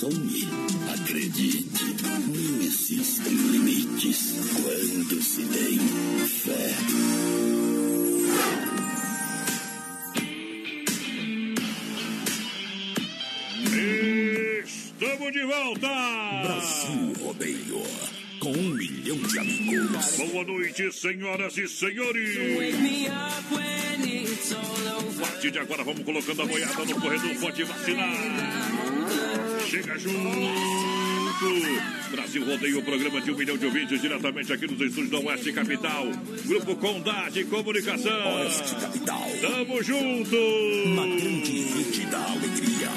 Acredite, não existem limites quando se tem fé. Estamos de volta! Brasil Rodeio, com um milhão de amigos. Boa noite, senhoras e senhores! A partir de agora, vamos colocando a boiada no corredor, pode vacinar! Chega junto! Brasil Rodeio, programa de um milhão de ouvintes, diretamente aqui nos estúdios da Oeste Capital. Grupo Condade Comunicação. Oeste Capital, Tamo junto! uma grande rede da alegria.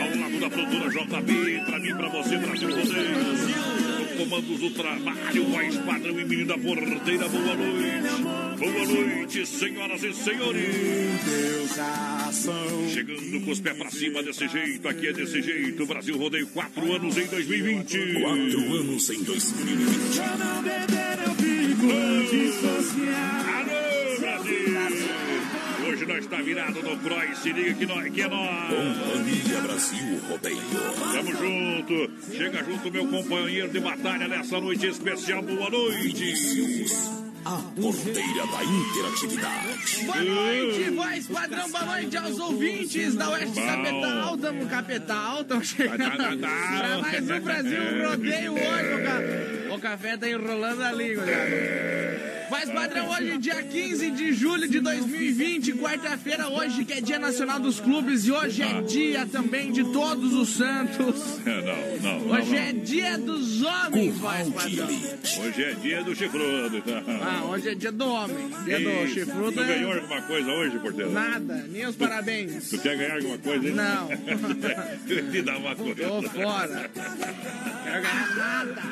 Ao lado da produtora JB, pra mim, pra você, Brasil Rodeio. No comandos do trabalho, voz padrão e menino da porteira, boa noite. Boa noite, senhoras e senhores. Chegando com os pés pra cima desse jeito, aqui é desse jeito. Brasil Rodeio, quatro anos em 2020. Quatro anos em 2020. Alô, Brasil! Hoje nós está virado no Croy, se liga que, nós, que é nós. Companhia Brasil Rodeio. Tamo junto. Chega junto, meu companheiro de batalha nessa noite especial. Boa noite. A porteira da interatividade. Boa noite, voz padrão, boa noite aos ouvintes da Oeste Bom. Capital. Tamo capital, tamo chegando pra mais um Brasil Rodeio hoje. O, ca... o café tá enrolando a língua, cara. Voz padrão, hoje, dia 15 de julho de 2020, quarta-feira, hoje que é Dia Nacional dos Clubes e hoje é dia também de Todos os Santos. É, Não, não. Hoje é dia dos homens, de padrão. Hoje é dia do chifrudo. tá? Ah, hoje é dia do homem. Dia do chifrudo. Tu ganhou é alguma coisa hoje, porteiro? Nada, nem os parabéns. Tu quer ganhar alguma coisa? hein? Não. Me dá uma coisa. Tô fora. Quero ganhar nada.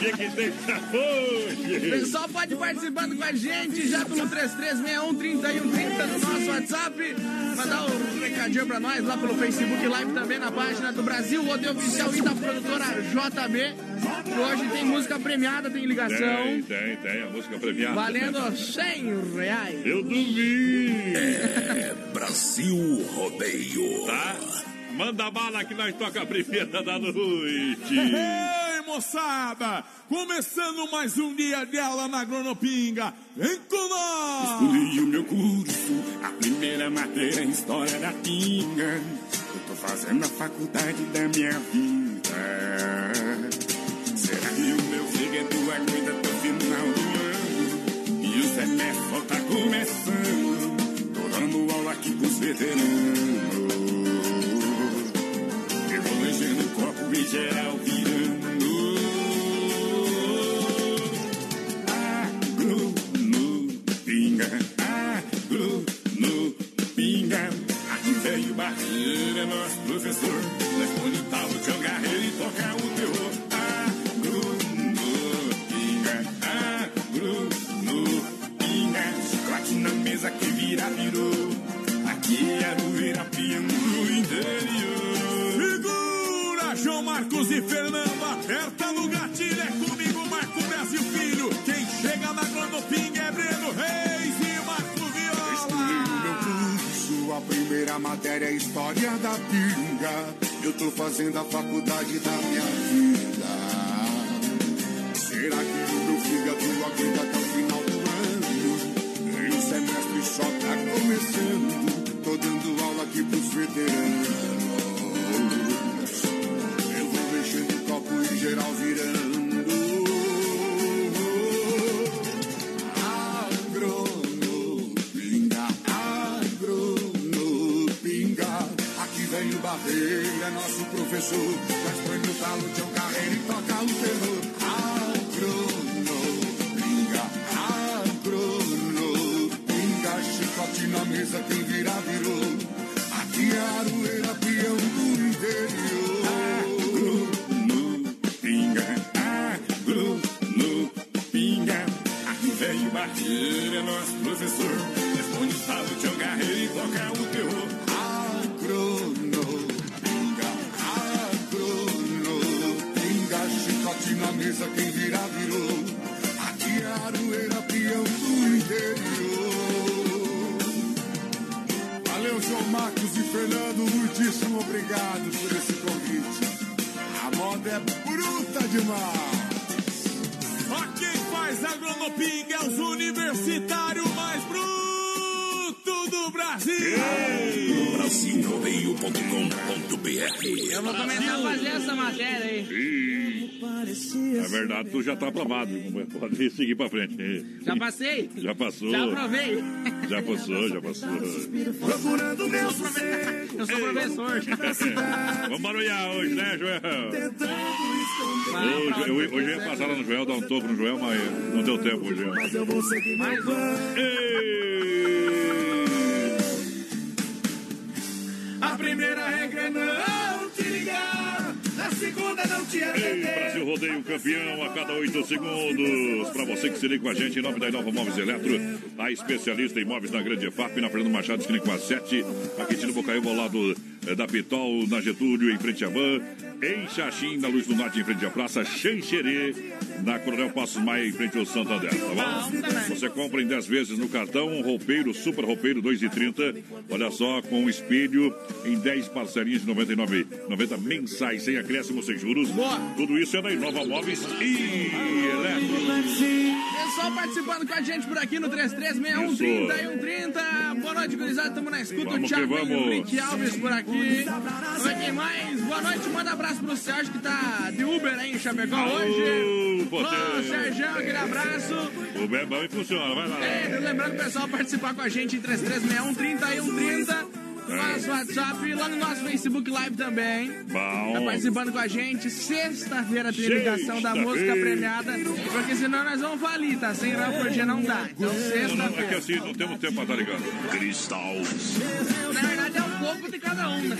O que que tem pra hoje? Pessoal pode ir participando com a gente já pelo 3361-3130 no nosso WhatsApp. Mandar um recadinho pra nós lá pelo Facebook Live também na página do Brasil Rodeio Oficial e da produtora JB. Hoje tem música premiada, tem ligação. Tem, tem, tem. A música premiada. Valendo 100 reais. Eu duvido. É Brasil Rodeio. Tá? Manda bala que nós toca a primeira da noite. Moçada! Começando mais um dia de aula na Agronopinga. Vem com nós! Escolhi o meu curso, a primeira matéria em História da Pinga. Eu tô fazendo a faculdade da minha vida. Será que o meu fígado aguenta até o final do ano? E o semestre só tá começando. Tô dando aula aqui pros veteranos. O geral virando. Agro no pinga, agro no pinga. Aqui veio barreira, nosso professor. Nós põe no talo, cão garreiro e toca o terror. Agro no pinga, agro no pinga. Chicote na mesa que vira, virou. Marcos e Fernando, aperta no gatilho, é comigo, Marco Brasil Filho. Quem chega na Gronopinga é Breno Reis e Marco Viola. Estudei meu curso, a primeira matéria é História da Pinga. Eu tô fazendo a faculdade da minha vida. Será que o meu fígado aguenta até o final do ano? Nem o semestre só tá começando. Tô dando aula aqui pros veteranos. Copo e geral virando. Agronopinga, agronopinga. Aqui vem o Barreira, é nosso professor. Já expõe no talo de um carreiro e toca o terror. Agronopinga, agronopinga. Chicote na mesa, quem virar virou. Aqui é Aroeira, peão do interior. Aqui vem o Barreira, é nosso professor. Responde o talo de um carreiro e toca o terror. Agronopinga, agronopinga. Chicote na mesa, quem virar virou. Aqui é Aroeira, peão do interior. Valeu, João Marcos e Fernando. Muitíssimo obrigado por esse convite. A moda é bruta demais. Faz Agronopinga é os universitários mais brutos do Brasil. Brasilrodeio.com.br Eu vou começar a fazer essa matéria aí. Na verdade, tu já tá aprovado. Pode seguir pra frente. Já passei? Já passou. Já aprovei. Já passou, já passou. Procurando meu sossego. Eu sou professor. Vamos barulhar hoje, né, Joel? Hoje, eu, hoje eu ia passar lá no Joel, dar um toco no Joel, mas não deu tempo hoje. Mas eu vou seguir meu Mais um. Segunda não te Ei, atender. Brasil Rodeio campeão a cada oito segundos. Para você que se liga com a gente, em nome da Inova Móveis Eletro, a especialista em móveis na Grande EFAP, na Fernando Machado, esquina com a 7, aqui no Bocaiúva, ao lado eh, da Pitol, na Getúlio, em frente à Van, em Xaxim, na Luz do Norte, em frente à Praça Xanxerê, na Coronel Passos Maia, em frente ao Santander, tá bom? Você compra em 10 vezes no cartão, um roupeiro, super roupeiro, 2,30. Olha só, com um espelho em 10 parcelinhas de 99, 90 mensais, sem acréscimo, sem juros. Tudo isso é da Inova Móveis e. Pessoal participando com a gente por aqui no 336130 e 130. Boa noite, gurizada. Estamos na escuta. Vamos o Thiago e o. Brick Alves por aqui. Vamos quem mais. Boa noite. Manda abraço pro Sérgio que tá de Uber aí em Chapecó Alô, hoje. Ô, Sérgio, aquele abraço. O Bebão e funciona, vai lá. É, lembrando o pessoal participar com a gente em 336130 e 130. No nosso WhatsApp e lá no nosso Facebook Live também. Tá Bom. participando com a gente. Sexta-feira tem ligação da música Sexta-feira. premiada. Porque senão nós vamos falir, tá? Sem ramo por dia não dá. Então, não, é que sexta-feira. assim, não temos tempo pra estar ligando. Cristal. Na verdade, é um pouco de cada um, né?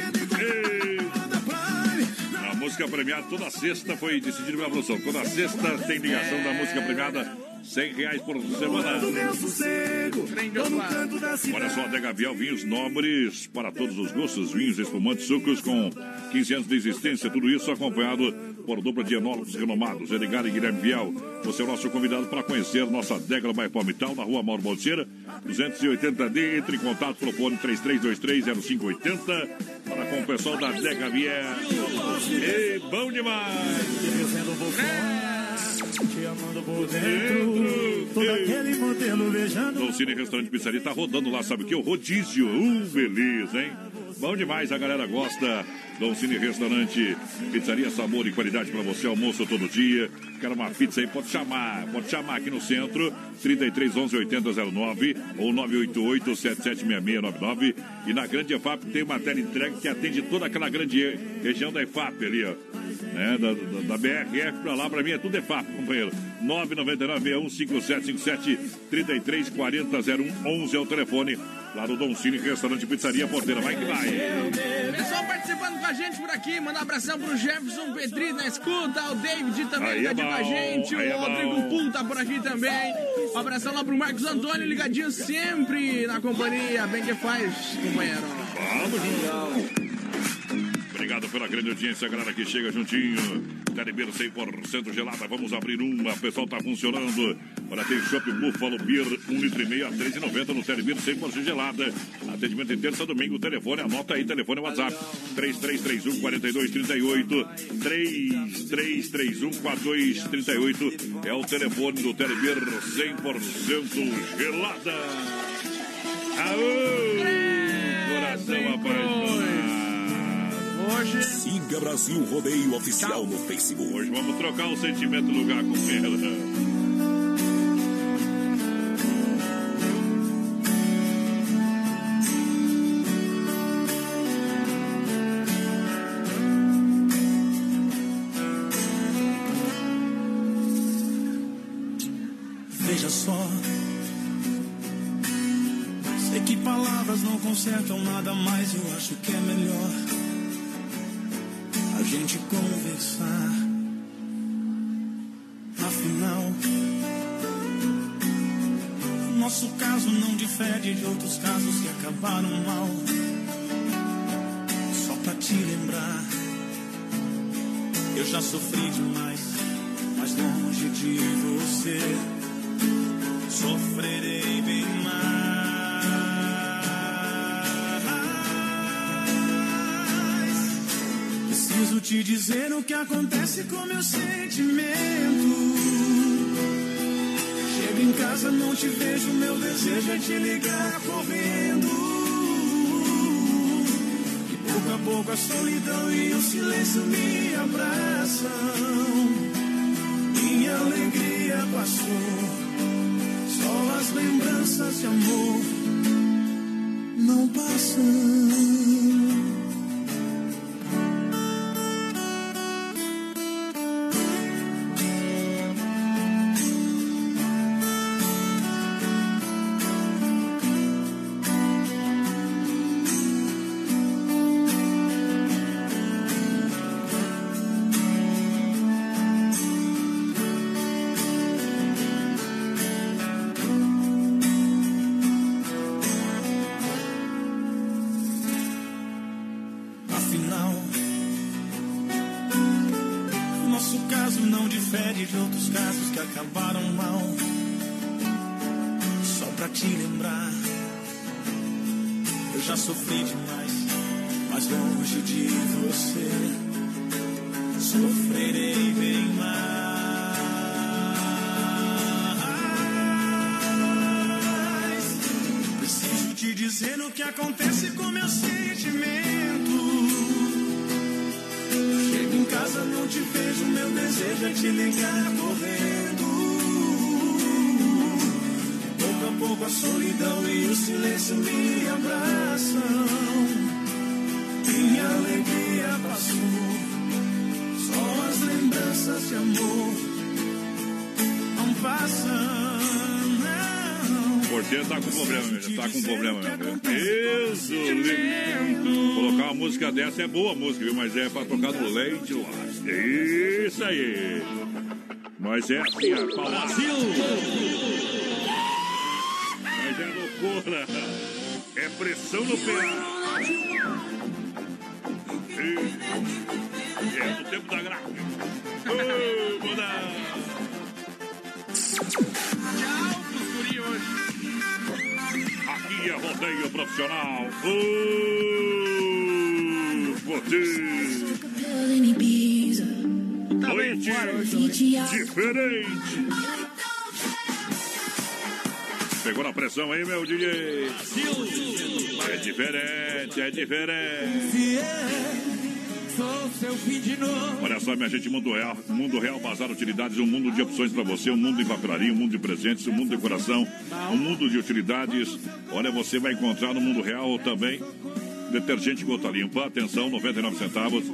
A música premiada toda sexta foi decidido pela produção. Toda sexta tem ligação da música premiada. 100 reais por semana. Olha só, Adega Biel, vinhos nobres para todos os gostos, vinhos espumantes, sucos com 15 anos de existência, tudo isso acompanhado por dupla de enólogos renomados, Edgar e Guilherme Biel. Você é o nosso convidado para conhecer nossa adega by Palmital, na rua Mauro Bolseira, 280D. Entre em contato pelo fone 33230580 para com o pessoal da Adega Biel. Ei, bom demais! Te amando por dentro, todo aquele modelo beijando. No Cine Restaurante Pizzaria tá rodando lá, sabe o que? O rodízio. Uh, beleza, hein? Bom demais, a galera gosta. Dom Cine Restaurante, pizzaria, sabor e qualidade para você, almoço todo dia. Quer uma pizza aí? Pode chamar, pode chamar aqui no centro, 33 11 8009 ou 988 776699. E na Grande EFAP tem uma tela entrega que atende toda aquela grande região da EFAP ali, ó. Né, da, da, da BRF pra lá, pra mim é tudo EFAP, companheiro. 999-615757 3340-0111 é o telefone. Lá no Dom Cine Restaurante Pizzaria Porteira. Vai que vai. Pessoal participando com a gente por aqui. Manda um abração pro Jefferson Petri na escuta. O David também Aí é ligadinho com a gente. O Rodrigo. Pul tá por aqui também. Um abração lá pro Marcos Antônio, ligadinho sempre na companhia. Bem que faz, companheiro. Vamos. Obrigado pela grande audiência, galera que chega juntinho. Telebir 100% gelada. Vamos abrir uma. O pessoal tá funcionando. Olha, tem Shop Buffalo Beer, 1 litro e meio a 13,90 no Telebir 100% gelada. Atendimento em terça, domingo. Telefone, anota aí. Telefone WhatsApp. 3331 4238. 3331 4238. É o telefone do Telebir 100% gelada. Aô! Coração apaixonado. Hoje. Siga Brasil Rodeio Oficial no Facebook. Hoje vamos trocar o sentimento lugar com ela. Veja só. Sei que palavras não consertam nada, mas eu acho que é melhor gente conversar. Afinal, nosso caso não difere de outros casos que acabaram mal. Só pra te lembrar, eu já sofri demais, mas longe de você sofrerei bem mais. Te dizer o que acontece com meu sentimento. Chego em casa, não te vejo, meu desejo é te ligar correndo. E pouco a pouco a solidão e o silêncio me abraçam. Minha alegria passou. Só as lembranças de amor não passam. De outros casos que acabaram mal. Só pra te lembrar, eu já sofri demais, mas longe de você, sofrerei bem mais. Preciso te dizer o que acontece com meu sentimento. Casa, não te vejo, meu desejo é te ligar correndo. Pouco a pouco a solidão e o silêncio me abraçam. Minha alegria passou, só as lembranças de amor não passam. Porteiro tá com problema mesmo, tá com problema mesmo. Isso, lindo. Colocar uma música dessa é boa música, viu? Mas é pra tocar no leite lá. Isso aí. Mas é assim, a Brasil. Mas é loucura. É pressão no pé. E é no tempo da gráfica. Ô, mudar. Tchau hoje. Aqui é rodeio profissional. Ô, você. Noite diferente. Pegou na pressão aí, meu DJ. É diferente, é diferente. Olha só, minha gente, Mundo Real, Mundo Real Bazar Utilidades, um mundo de opções para você, um mundo de papelaria, um mundo de presentes, um mundo de decoração, um mundo de utilidades. Olha, você vai encontrar no Mundo Real também detergente gota limpa, atenção, 99 centavos.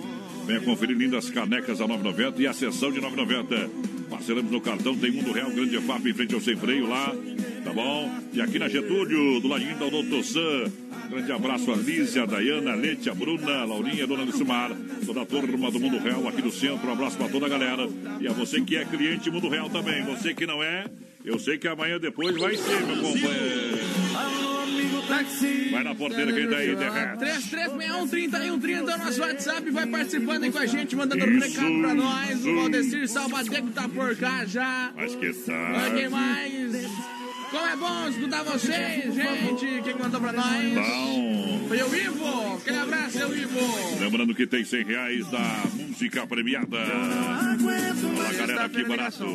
Venha conferir lindas canecas a 9,90 e a sessão de 9,90. Parcelamos no cartão, tem Mundo Real, grande FAP em frente ao sem freio lá, tá bom? E aqui na Getúlio, do ladinho da Doutor Sam. Grande abraço a Lízia, a Dayana, a Lete, a Bruna, a Laurinha, a Dona Lucimar, toda a turma do Mundo Real aqui do centro. Um abraço para toda a galera. E a você que é cliente Mundo Real também. Você que não é, eu sei que amanhã depois vai ser, meu companheiro. Vai na porteira quem tá aí, derrete. 3361 é o nosso WhatsApp. Vai participando aí com a gente, mandando isso, recado pra nós. O Valdecir Salvadeco tá por cá já. Mas que tá. Quem mais? Como é bom escutar vocês, gente. Quem mandou pra nós? Bom. Foi o Ivo. Aquele abraço, seu Ivo. Lembrando que tem 100 reais da música premiada. Olha, galera, que barato.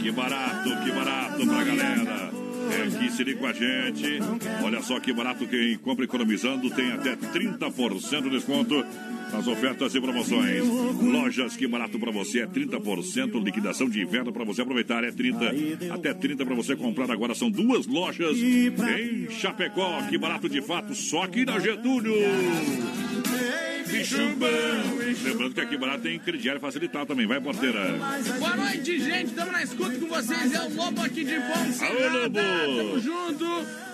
Que barato, que barato pra galera. Que se liga com a gente. Olha só que barato quem compra economizando tem até 30% de desconto nas ofertas e promoções. Lojas que barato para você é 30%, liquidação de inverno para você aproveitar é 30, até 30 para você comprar agora são duas lojas em Chapecó, que barato de fato, só aqui na Getúlio. Lembrando que aqui barato tem crediário facilitado também. Vai, porteira. Boa noite, gente. Estamos na escuta com vocês. É o Lobo aqui de Ponce. Alô, Lobo. Tamo junto.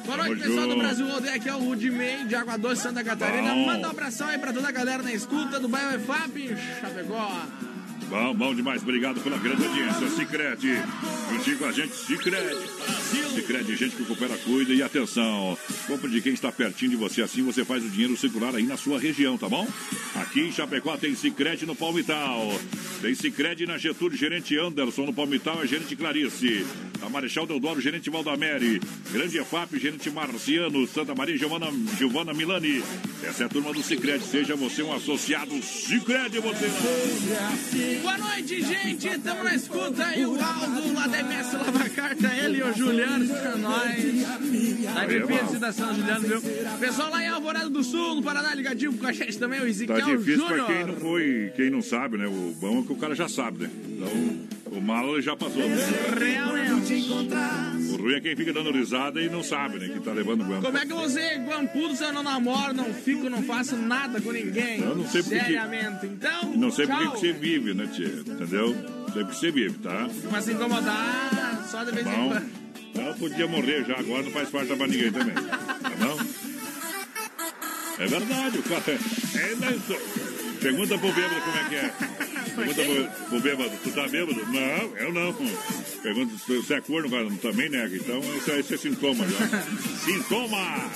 Boa noite, Tamo pessoal junto. do Brasil Rodeio. Aqui é o Rudimei de Água Doce, Santa Catarina. Bom. Manda um abração aí pra toda a galera na escuta do Bairro EFAP, Chapecó. Bom, bom demais. Obrigado pela grande audiência. Cicrete. Juntinho com a gente, Cicrete. Cicrete, gente que coopera, cuida e atenção. Compre de quem está pertinho de você. Assim você faz o dinheiro circular aí na sua região, tá bom? Aqui em Chapecó tem Cicrete no Palmital. Tem Cicrete na Getúlio, gerente Anderson. No Palmital é gerente Clarice. A Marechal Deodoro, gerente Valdamere. Grande EFAP, gerente Marciano. Santa Maria, Giovana, Giovana Milani. Essa é a turma do Cicrete. Seja você um associado Cicrete, você. Boa noite, gente. Estamos na escuta. E o Aldo lá da MS Lava Carta, ele e o Juliano, pra nós. Tá difícil da São Juliano, viu? Pessoal lá em Alvorada do Sul, no Paraná, ligadinho com a gente também, o Ezequiel Tá difícil Júnior. pra quem não foi, quem não sabe, né? O bom é que o cara já sabe, né? Então, o malo já passou. Realmente. O ruim é quem fica dando risada e não sabe, né? Que tá levando guampa. Como é que você, guampudo, se eu não namoro, não fico, não faço nada com ninguém? Eu não sei porque que- Seriamente. Então, Não sei por tchau. que você vive, né, Entendeu? Que você vive, tá? Pra se incomodar, só de vez em quando. ela podia morrer já, agora não faz falta pra ninguém também. Tá bom? É verdade, o cara. É, isso. Pergunta pro bêbado como é que é. Pergunta pro, pro bêbado, tu tá bêbado? Não, eu não. Pergunta se você é corno, cara, também nega. Então, esse, é- esse é sintoma já. Sintoma!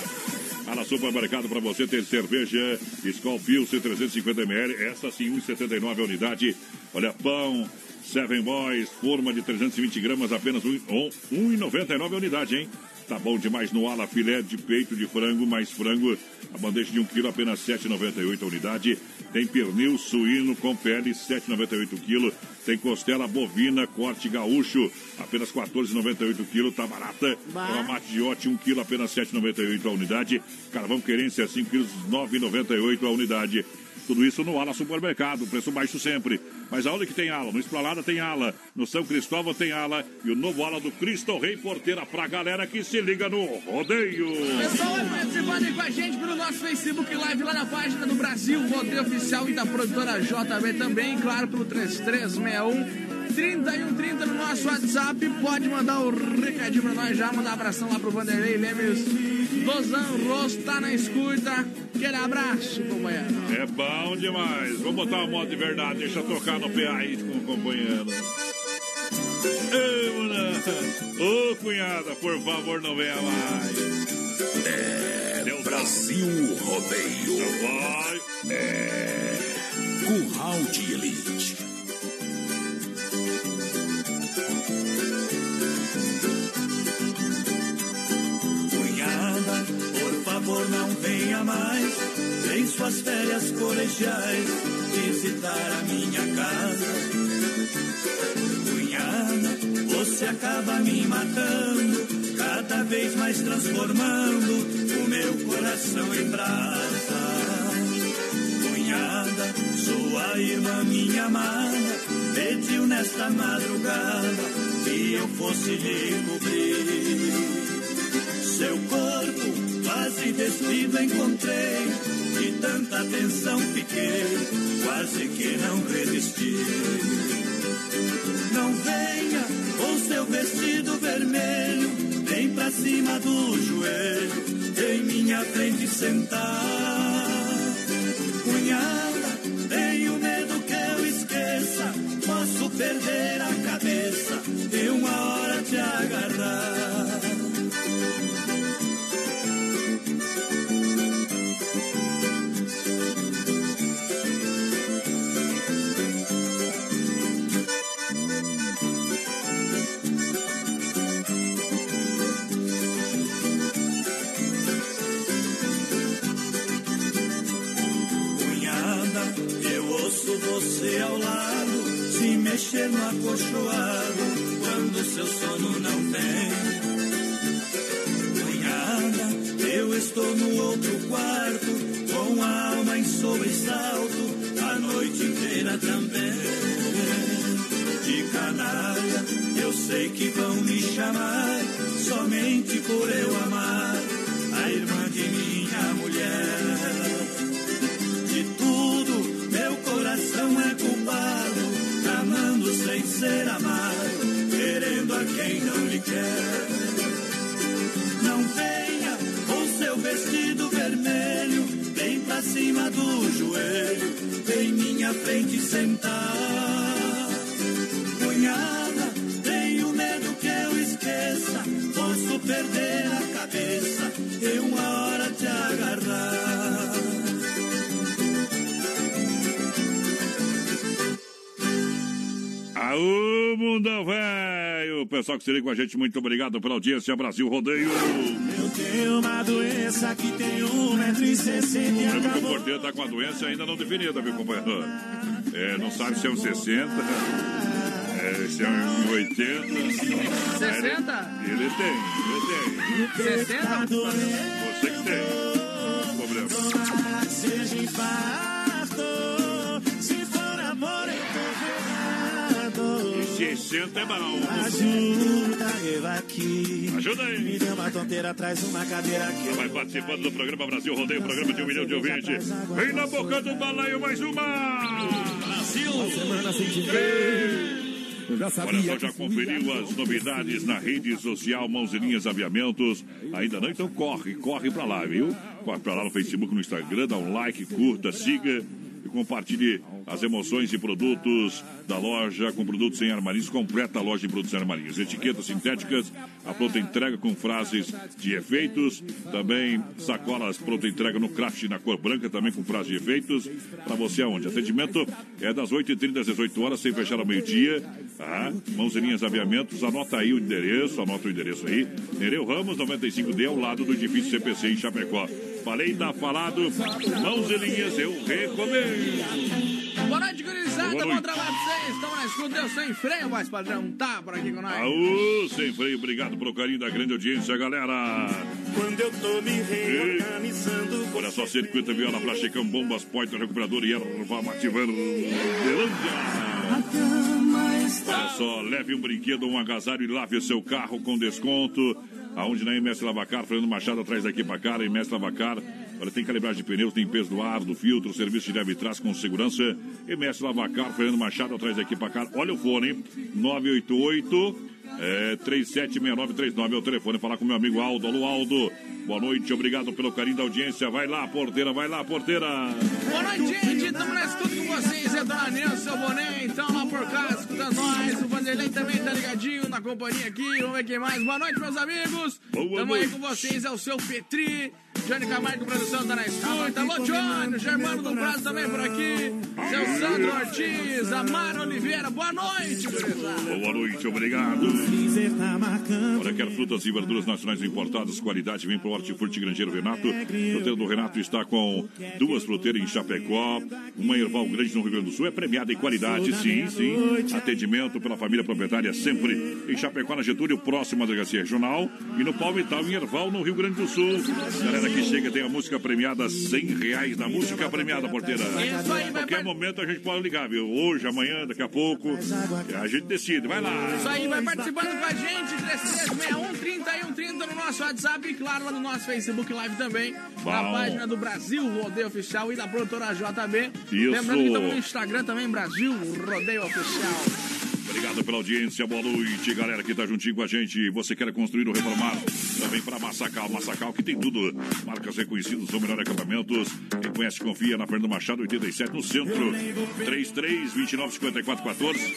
Na supermercado para você ter cerveja Skol Pilsen 350ml, essa sim, 1,79 a unidade. Olha, pão, Seven Boys, forma de 320 gramas, apenas um- um- 1,99 a unidade, hein? Tá bom demais no ala, filé de peito de frango, mais frango, a bandeja de 1 kg, apenas 7,98 a unidade. Tem pernil suíno com pele, 7,98 kg. Tem costela bovina, corte gaúcho, apenas 14,98 kg, tá barata. Bah. Uma mate de ote, 1 kg, apenas 7,98 a unidade. Carvão querência, 5 kg, 9,98 a unidade. Tudo isso no Ala Supermercado, preço baixo sempre. Mas aonde que tem ala? No Esplanada tem ala, no São Cristóvão tem ala e o novo ala do Cristo Rei Porteira pra galera que se liga no rodeio. Pessoal, vai participando aí com a gente pelo nosso Facebook Live lá na página do Brasil, Rodeio Oficial e da produtora JB também, claro, pelo 3361 3130 no nosso WhatsApp. Pode mandar o recadinho pra nós já, mandar um abração lá pro Vanderlei Lemes. Dozan Rosto tá na escuta. Aquele abraço, companheiro. É bom demais. Vamos botar uma moto de verdade, deixa tocar no PA aí com. Ei, mulher. Ô, cunhada, por favor, não venha mais. É Deu Brasil Rodeio. Não vai. É Curral de Elite. Favor não venha mais Em suas férias colegiais Visitar a minha casa. Cunhada, você acaba me matando Cada vez mais transformando O meu coração em brasa. Cunhada, sua irmã minha amada Pediu nesta madrugada Que eu fosse lhe cobrir seu corpo quase despido encontrei, de tanta atenção fiquei, quase que não resisti. Não venha com seu vestido vermelho, vem pra cima do joelho, em minha frente sentar. Cunhada, tenho medo que eu esqueça, posso perder a cabeça de uma hora te agarrar. Você ao lado, se mexer no acolchoado, quando seu sono não tem. Cunhada, eu estou no outro quarto, com a alma em sobressalto, a noite inteira também. De canalha, eu sei que vão me chamar, somente por eu amar a irmã de minha mulher. Coração é culpado, amando sem ser amado, querendo a quem não lhe quer. Não venha com seu vestido vermelho, bem pra cima do joelho, vem minha frente sentar. Cunhada, tenho medo que eu esqueça, posso perder a cabeça e uma hora te agarrar. Mundão velho! O pessoal que se liga com a gente, muito obrigado pela audiência. Brasil Rodeio. Eu tenho uma doença que tem um metro e sessenta e Lembra que o acabou. porteiro tá com a doença ainda não definida, viu, companheiro? É, não sabe se é um 60, é, se é um 80. 60? Ele tem, ele tem. 60? Você que tem. Problema. Seja infarto, 60 é bom. Ajuda eu aqui. Ajuda aí. Me deu uma tonteira, traz uma cadeira aqui. Vai participando do programa Brasil Rodeio, programa de um milhão de ouvintes. Vem na boca do balaio mais uma! Brasil! Semana sem te. Eu já Olha sabia só, que já conferiu as novidades na rede social Mãos e Linhas Aviamentos? Ainda não? Então corre, corre pra lá, viu? Corre pra lá no Facebook, no Instagram, dá um like, curta, siga e compartilhe as emoções e produtos da loja com produtos sem armarinhos, completa a loja de produtos sem armarinhos. Etiquetas sintéticas, a pronta entrega com frases de efeitos, também sacolas pronta entrega no craft na cor branca, também com frases de efeitos. Para você aonde? Atendimento é das 8h30 às 18 horas, sem fechar ao meio-dia. Mãos e linhas aviamentos, anota aí o endereço, anota o endereço aí. Nereu Ramos, 95D, ao lado do edifício CPC em Chapecó. Falei, tá falado. Mãos linhas, eu recomendo. Boa noite, gurizada. Boa Bom trabalho pra vocês. Estamos na escuta. Eu sem freio, mais padrão. Tá por aqui com nós. Aô, sem freio, obrigado pelo carinho da grande audiência, galera. Quando eu tô me reorganizando. Olha só, circuito viola, plástica, bombas, poitra, recuperador e erva está. Olha só, leve um brinquedo, um agasalho e lave o seu carro com desconto. Aonde na MS Lavacar, Fernando Machado atrás daqui para cá, MS Lavacar. Olha, tem calibragem de pneus, tem peso do ar, do filtro, serviço de leve e trás com segurança. MS Lavacar, Fernando Machado atrás daqui para cá. Olha o fone, 988 é, 376939 é o telefone. Falar com meu amigo Aldo. Alô, Aldo. Boa noite, obrigado pelo carinho da audiência. Vai lá, porteira, vai lá, porteira. Boa noite, gente. Estamos na escuta com vocês. É Dona seu boné. Então, lá por cá, escutando nós. O Vanderlei também tá ligadinho na companhia aqui. Vamos ver quem mais. Boa noite, meus amigos. Boa Estamos aí noite. com vocês. É o seu Petri. Johnny Camargo, produção, tá na escuta. Alô, Johnny. O Germano do Prazo também por aqui. Seu Sandro Ortiz. Amaro Oliveira. Boa noite, gurizada. Boa noite, obrigado. Tá. Olha, quer frutas e verduras nacionais importadas, qualidade, vem pro Hortifruti Grangeiro Renato. O fruteiro do Renato está com duas fruteiras em Chapecó, uma Erval Grande no Rio Grande do Sul. É premiada em qualidade, sim, sim. Atendimento pela família proprietária sempre em Chapecó, na Getúlio, próximo à delegacia regional. E no Palmital, em Erval, no Rio Grande do Sul. Galera que chega tem a música premiada, 100 reais da música premiada, porteira. Isso aí, vai Qualquer momento a gente pode ligar, viu? Hoje, amanhã, daqui a pouco. A gente decide, vai lá. Isso aí, vai participando com a gente, 3361 3130 no nosso WhatsApp e claro, lá no nosso Facebook Live também, na Bom. página do Brasil Rodeio Oficial e da produtora JB. Isso. Lembrando que estamos no Instagram também, Brasil Rodeio Oficial. Obrigado pela audiência, boa noite, galera que tá juntinho com a gente. Você quer construir ou reformar? Também para Massacal, Massacal que tem tudo. Marcas reconhecidas, ou melhor acabamentos. Quem conhece, confia na Fernando Machado, 87 no centro. 33 29 54 14.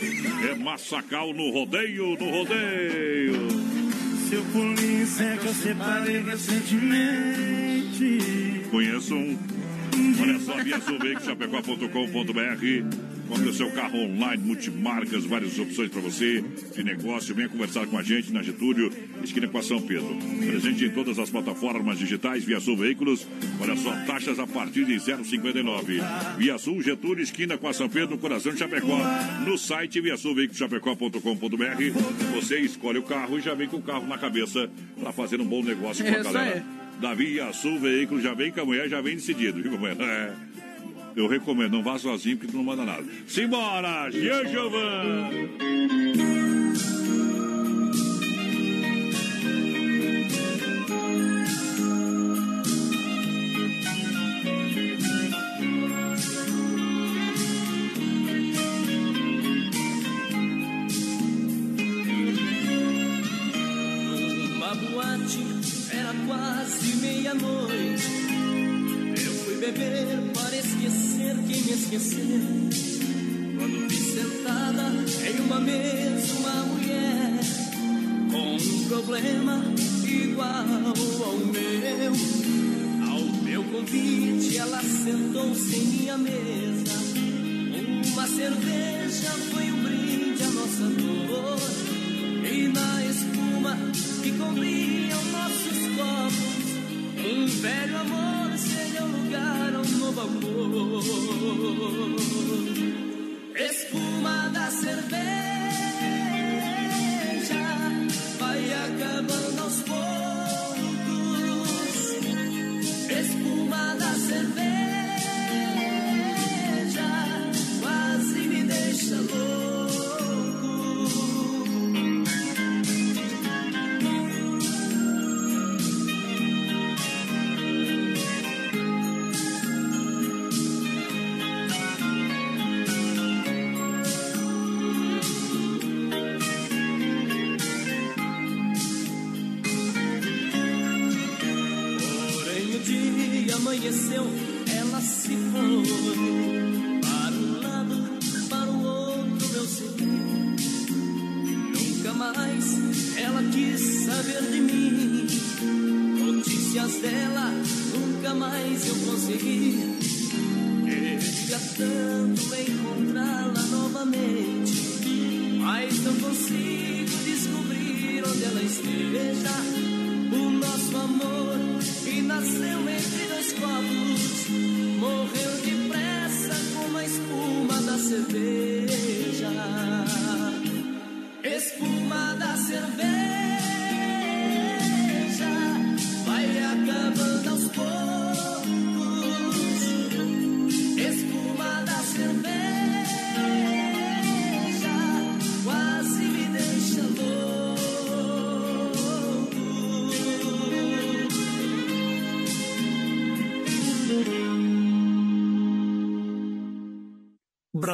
É Massacal no rodeio, no rodeio. Seu polícia é que eu separei recentemente. Conheçam. Olha só, via sulveicochapecó.com.br. Compre o seu carro online, multimarcas, várias opções para você de negócio. Venha conversar com a gente na Getúlio, esquina com a São Pedro. Presente em todas as plataformas digitais, Via Sul Veículos. Olha só, taxas a partir de 0,59. Via Sul, Getúlio, esquina com a São Pedro, coração de Chapecó. No site viasulveiculoschapecó.com.br você escolhe o carro e já vem com o carro na cabeça para fazer um bom negócio com a Isso galera. aí. Da Via Sul Veículos, já vem com a mulher, já vem decidido, viu, companheiro? É. Eu recomendo, não vá sozinho porque tu não manda nada. Simbora, Jean Giovan! Esquecer. Quando vi sentada em uma mesa uma mulher com um problema igual ao meu. Ao meu convite, ela sentou-se em minha mesa. Uma cerveja foi um brinde à nossa dor. E na espuma que cobriam nossos copos, um velho amor seria o lugar a um novo amor. Espuma da cerveja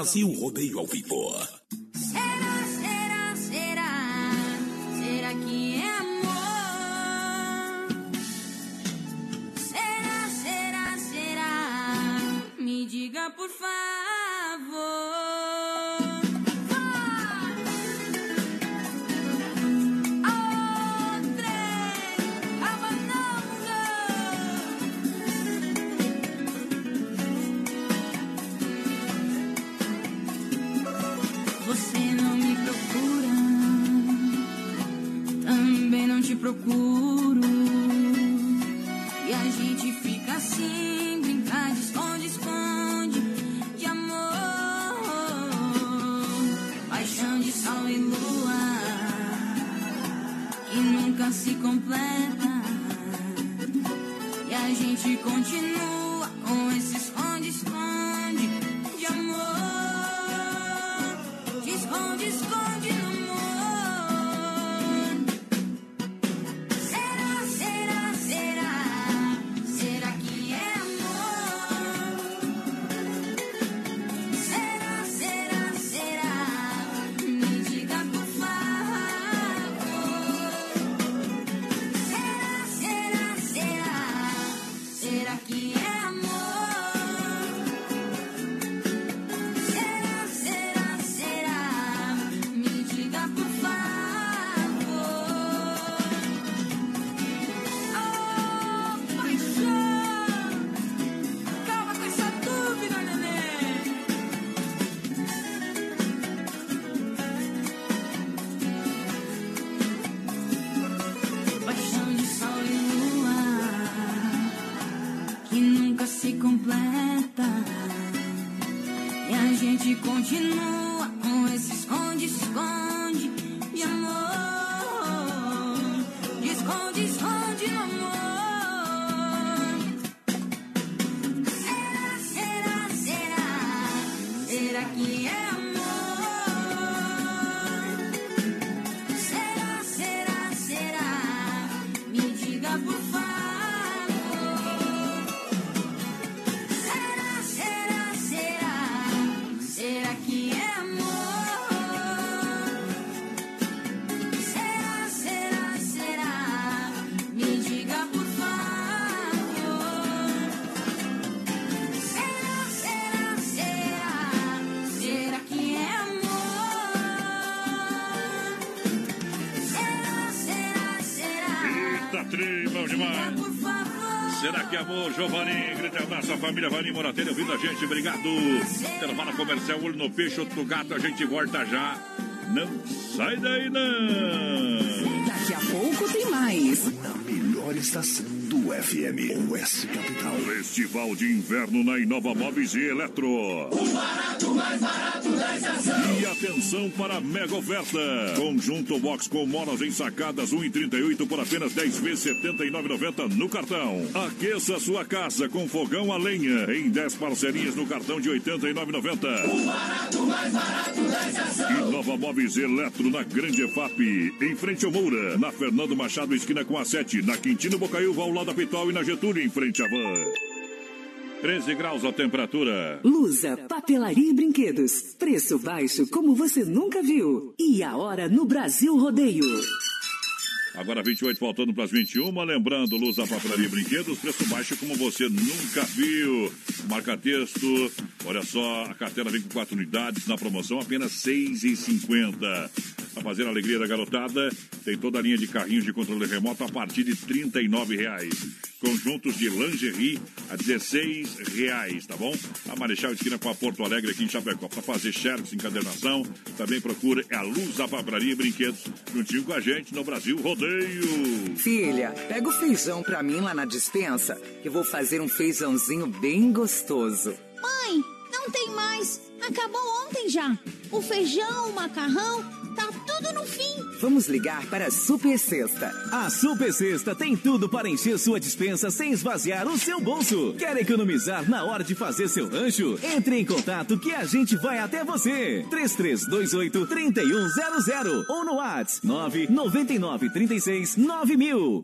Brasil Rodeio ao Vivo. Que amor, Giovanni? Grande abraço à família Vani Moratelli ouvindo a gente, obrigado. Intervalo comercial, olho no peixe, outro no gato, a gente volta já. Não sai daí, não. Daqui a pouco tem mais. Na melhor estação do FM, Oeste Capital. Festival de Inverno na Inova Móveis e Eletro. E atenção para a mega oferta. Conjunto box com molas ensacadas 1,38 por apenas 10 vezes 79,90 no cartão. Aqueça sua casa com fogão a lenha em 10 parcerias no cartão de 89,90. Inova Móveis Eletro na Grande EFAP, em frente ao Moura, na Fernando Machado, esquina com a 7, na Quintino Bocaiúva, ao lado da Pitol e na Getúlio, em frente à van. 13 graus a temperatura. Lusa, papelaria e brinquedos. Preço baixo como você nunca viu. E a hora no Brasil Rodeio. Agora 28 faltando para as 21. Lembrando, Luz da Papelaria e Brinquedos, preço baixo como você nunca viu. Marca texto. Olha só, a cartela vem com quatro unidades na promoção, apenas R$ 6,50. Para fazer a alegria da garotada, tem toda a linha de carrinhos de controle remoto a partir de 39 reais. Conjuntos de lingerie a 16 reais, tá bom? A Marechal Esquina com a Porto Alegre aqui em Chapecó. Para fazer xerox, encadernação, também procura é a Luz da Papelaria e Brinquedos, juntinho com a gente no Brasil Rodeio. Filha, pega o feijão pra mim lá na dispensa, que vou fazer um feijãozinho bem gostoso. Mãe, não tem mais. Acabou ontem já. O feijão, o macarrão, tá tudo no fim. Vamos ligar para a Super Sexta. A Super Sexta tem tudo para encher sua dispensa sem esvaziar o seu bolso. Quer economizar na hora de fazer seu lancho? Entre em contato que a gente vai até você. 3328 3100 ou no WhatsApp 999 36 9000.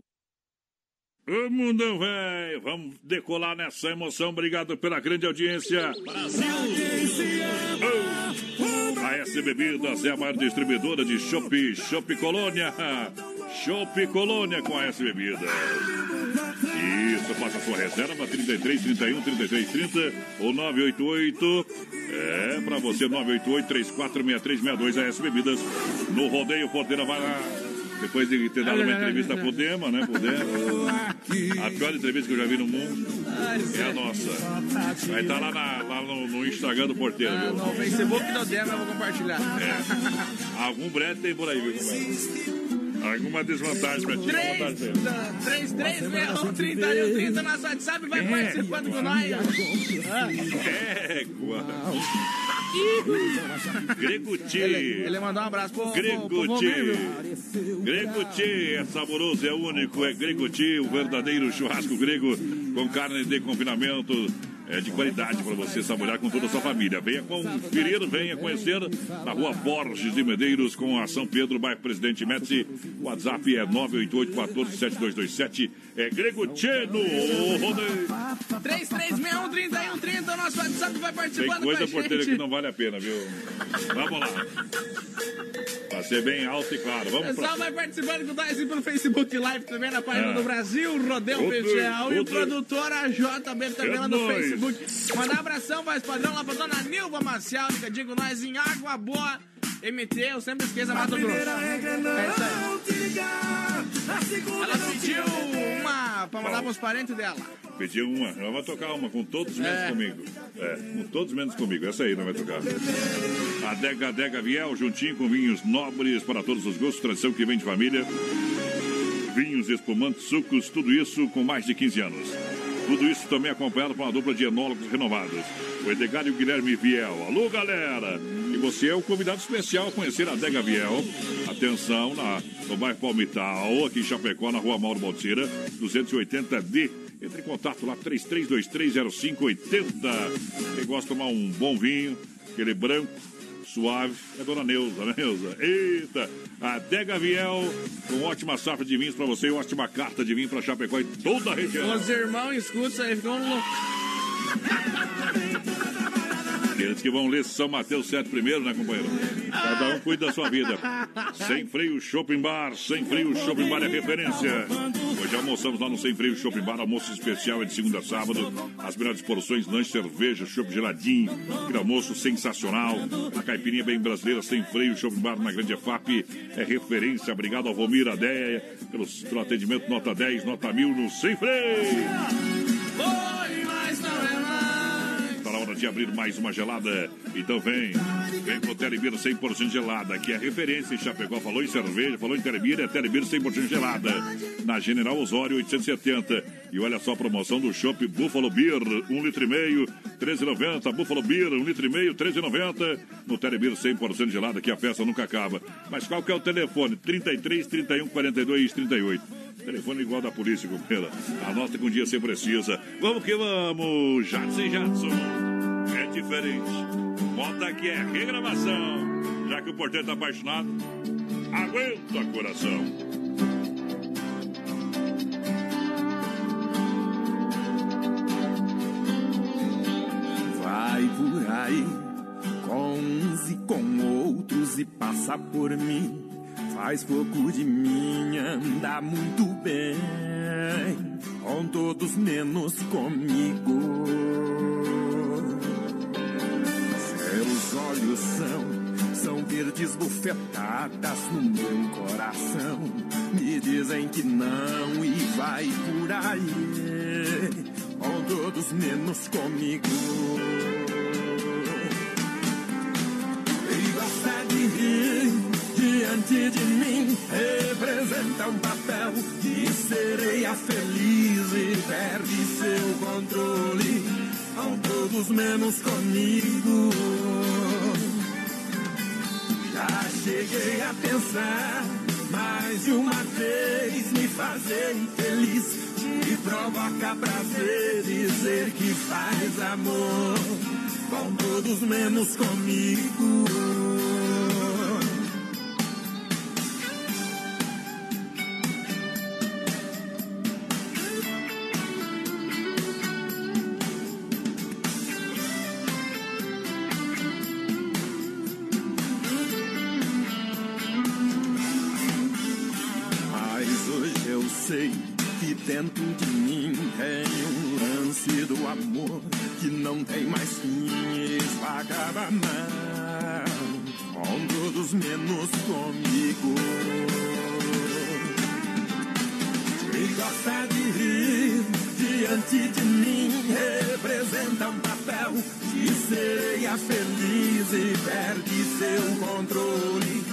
Ô mundão velho, vamos decolar nessa emoção. Obrigado pela grande audiência. Oh. A S Bebidas é a maior distribuidora de Chopp, Chopp Colônia. Chopp Colônia com a S Bebidas. Isso, faça sua reserva 33 31 33 30 ou 988. É, pra você 988 346362 a S Bebidas. No rodeio Porteira vai lá. Depois de ter dado uma entrevista pro Dema, né? Pro Dema. A pior entrevista que eu já vi no mundo é a nossa. Vai estar lá, na- lá no, no Instagram do Porteiro, viu? No Facebook do Dema eu vou compartilhar. É. Algum brete tem por aí, viu, compadre? Alguma desvantagem pra ti? vantagem pra ele. 3361 3130 nosso WhatsApp vai É. participando com nós. Égua. Greguti. Ele, ele mandou um abraço pro, Greguti. Greguti é saboroso, é único, é Greguti, o verdadeiro churrasco grego com carne de confinamento. É de qualidade para você saborear com toda a sua família. Venha conferir, venha conhecer na rua Borges de Medeiros com a São Pedro, bairro Presidente. O WhatsApp é 988 14 7227. É Greguti no rodeio. 3361 3130 nosso WhatsApp vai Tem participando coisa com a porteira que não vale a pena, viu? Vamos lá. Pra ser bem alto e claro. O Vamos pessoal pra... vai participando com nós aí pelo Facebook Live também na página É. do Brasil, Outro- Oficial. E o produtor AJB também É lá no nóis. Facebook. Mandar um abração, voz padrão lá pra dona Nilva Marcial, que digo nós em Água Boa. MT, eu sempre esqueço a Mato Grosso. É aí. Ela pediu uma pra mandar pros parentes dela. Pediu uma. Ela vai tocar uma com todos menos É. comigo. É, com todos menos comigo. Essa aí não vai tocar. Adega Adega Viel, juntinho com vinhos nobres para todos os gostos, tradição que vem de família. Vinhos, espumantes, sucos, tudo isso com mais de 15 anos. Tudo isso também acompanhado por uma dupla de enólogos renovados. O Edgar e o Guilherme Viel. Alô, galera! E você é o convidado especial a conhecer a Adega Viel. Atenção, na, no bairro Palmital, aqui em Chapecó, na rua Mauro Balseira, 280D. Entre em contato lá, 33230580. Quem gosta de tomar um bom vinho, aquele branco, suave, é Dona Neuza, né, Neuza? Eita! Adega Viel, com ótima safra de vinhos pra você e ótima carta de vinho pra Chapecó e toda a região. Os irmãos escutam isso aí, ficam loucos. Aqueles que vão ler São Mateus 7 primeiro, né, companheiro? Cada um cuida da sua vida. Sem Freio Shopping Bar, Sem Freio Shopping Bar é referência. Hoje almoçamos lá no Sem Freio Shopping Bar, almoço especial é de segunda a sábado. As melhores porções, lanche, cerveja, chopp geladinho, aquele almoço sensacional. A caipirinha bem brasileira, Sem Freio Shopping Bar na Grande EFAP é referência. Obrigado ao Vomir Adeia pelo, pelo atendimento nota 10, nota 1000 no Sem Freio. De abrir mais uma gelada. Então vem, vem pro Telebir 100% gelada, que é referência em Chapecó. Falou em cerveja, falou em Telebir, é Telebir 100% gelada. Na General Osório 870. E olha só a promoção do Shop Buffalo Beer, 1 litro e meio, 13,90. Buffalo Beer, 1 litro e meio, 13,90. No Telebir 100% gelada, que a festa nunca acaba. Mas qual que é o telefone? 33 31 42 38. Telefone igual da polícia, companheira. Anota que um dia você precisa. Vamos que vamos, Jadson e Jadson. É diferente. Moda que é regravação. Já que o porteiro tá apaixonado, aguenta coração. Vai por aí com uns e com outros e passa por mim. Faz pouco de mim, anda muito bem. Com todos menos comigo. Olhos são, verdes bufetadas no meu coração. Me dizem que não e vai por aí. Com todos menos comigo. E gosta de rir diante de mim. Representa um papel de sereia feliz e perde seu controle. Com todos menos comigo. Já cheguei a pensar mais de uma vez me fazer infeliz. Me provoca prazer dizer que faz amor com todos menos comigo. Dentro de mim tem um lance do amor que não tem mais fim esvagava mal, com todos menos comigo. E gosta de rir diante de mim, representa um papel de sereia feliz e perde seu controle,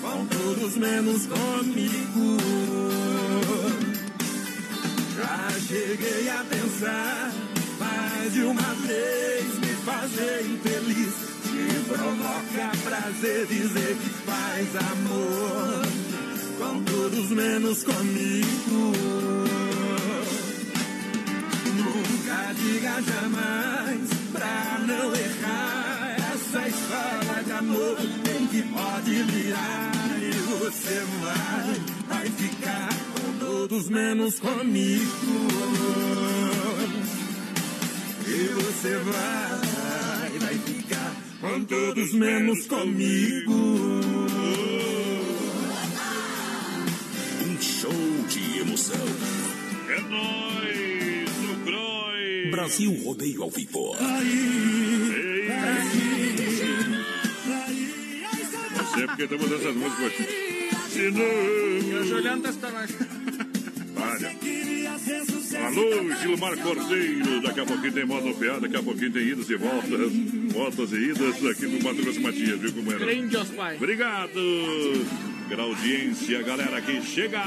com todos menos comigo. Já cheguei a pensar mais de uma vez me fazer infeliz. Te provoca prazer dizer que faz amor com todos menos comigo. Nunca diga jamais pra não errar essa história de amor tem que pode virar e você vai, vai ficar todos menos comigo. E você vai, vai ficar com todos menos comigo. Um show de emoção. É nóis, no Croy. Brasil Rodeio ao vivo. Você porque estamos essas músicas hoje. Se não... Eu Juliano tá nós. Olha. Alô, Gilmar Cordeiro. Daqui a pouquinho tem moda piada, daqui a pouquinho tem idas e voltas. Voltas e idas aqui no Mato Grosso Matias, viu como era? Prende os pais. Obrigado pela audiência, galera que chega.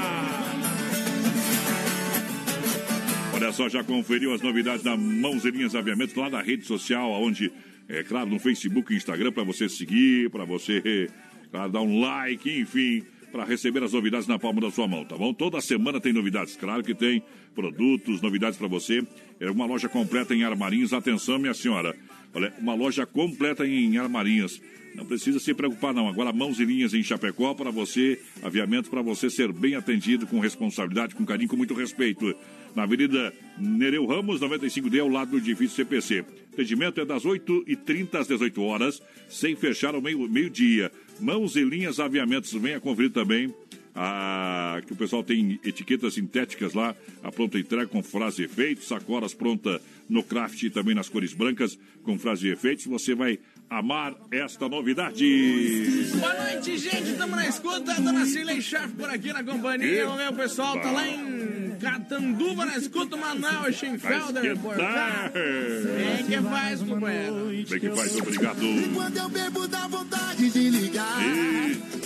Olha só, já conferiu as novidades da Mãos Linhas Aviamentos lá na rede social, onde, é claro, no Facebook e Instagram, para você seguir, para você claro, dar um like, enfim, para receber as novidades na palma da sua mão, tá bom? Toda semana tem novidades, claro que tem produtos, novidades para você. É uma loja completa em armarinhos. Atenção, minha senhora. Olha, uma loja completa em armarinhos. Não precisa se preocupar, não. Agora, mãos e linhas em Chapecó para você, aviamento para você ser bem atendido com responsabilidade, com carinho, com muito respeito. Na Avenida Nereu Ramos, 95D, ao lado do edifício CPC. Atendimento é das 8h30 às 18 horas, sem fechar ao meio-dia. meio Mãos e linhas aviamentos. Venha conferir também. Ah, que o pessoal tem etiquetas sintéticas lá, a pronta entrega com frase e efeitos, sacolas pronta no craft e também nas cores brancas com frase e efeitos. Você vai amar esta novidade. Boa noite, gente. Estamos na escuta. Dona Cirlei Schaff por aqui na companhia. O meu pessoal tá lá em Catanduva na escuta. O Manuel Schenfelder por cá. Bem que faz, companheiro. Bem que faz, obrigado. Quando eu bebo, dá vontade de ligar. E...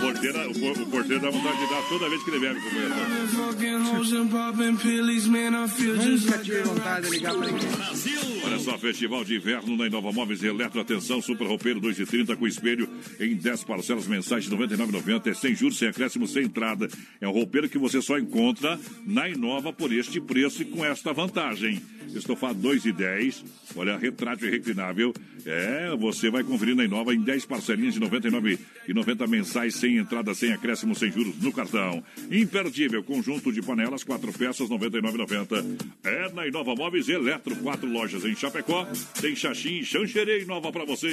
Porteira, o, o porteiro dá vontade de dar toda vez que ele bebe, companheiro. Nunca tive vontade de ligar pra ninguém. Olha só, Festival de Inverno na Inova Móveis Eletro. Atenção, Super Roupeiro 2,30 com espelho em 10 parcelas mensais de R$ 99,90. É sem juros, sem acréscimo, sem entrada. É um roupeiro que você só encontra na Inova por este preço e com esta vantagem. Estofado 2,10. Olha, retrátil e reclinável. É, você vai conferir na Inova em 10 parcelinhas de R$ 99,90 mensais, sem entrada, sem acréscimo, sem juros no cartão. Imperdível, conjunto de panelas, quatro peças, R$ 99,90. É na Inova Móveis Eletro, quatro lojas em Chapecó. Tem Xaxim e Xanxerei nova pra você.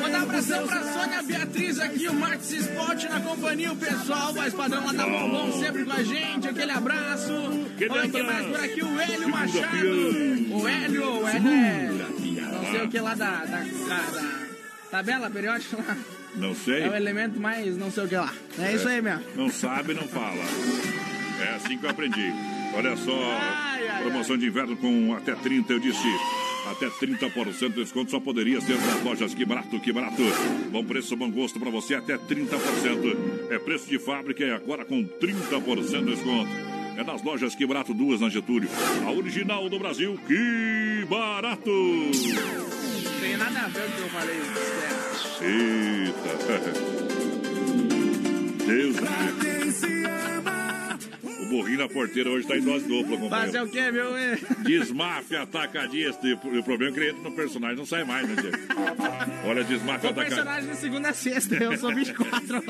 Mandar um abração pra Sônia Beatriz aqui, o Marcos Sport na companhia, o pessoal, voz padrão lá da Bombom sempre com a gente, aquele abraço. Aquele Olha mais por aqui, o Hélio Machado. O Hélio, o Hélio é, não sei o que lá da, da, da- da tabela periódica lá. Não sei. É o elemento mais não sei o que lá. É, isso aí mesmo. Não sabe, não fala. É assim que eu aprendi. Olha só, promoção de inverno com até 30, eu disse. Até 30% de desconto só poderia ser nas lojas Que Barato, Que Barato. Bom preço, bom gosto para você, até 30%. É preço de fábrica e agora com 30% de desconto. É nas lojas Que Barato, duas na Getúlio. A original do Brasil, Que Barato. Não tem nada a ver com o que eu falei. Eita. Deus me livre. Burrinho na porteira hoje tá em dose dupla, Fazer companheiro. o quê, meu? Desmafia atacadista. E o problema é que ele entra no personagem não sai mais, né, Diego? Olha, desmafia atacadista. personagem de segunda a sexta, eu sou 24.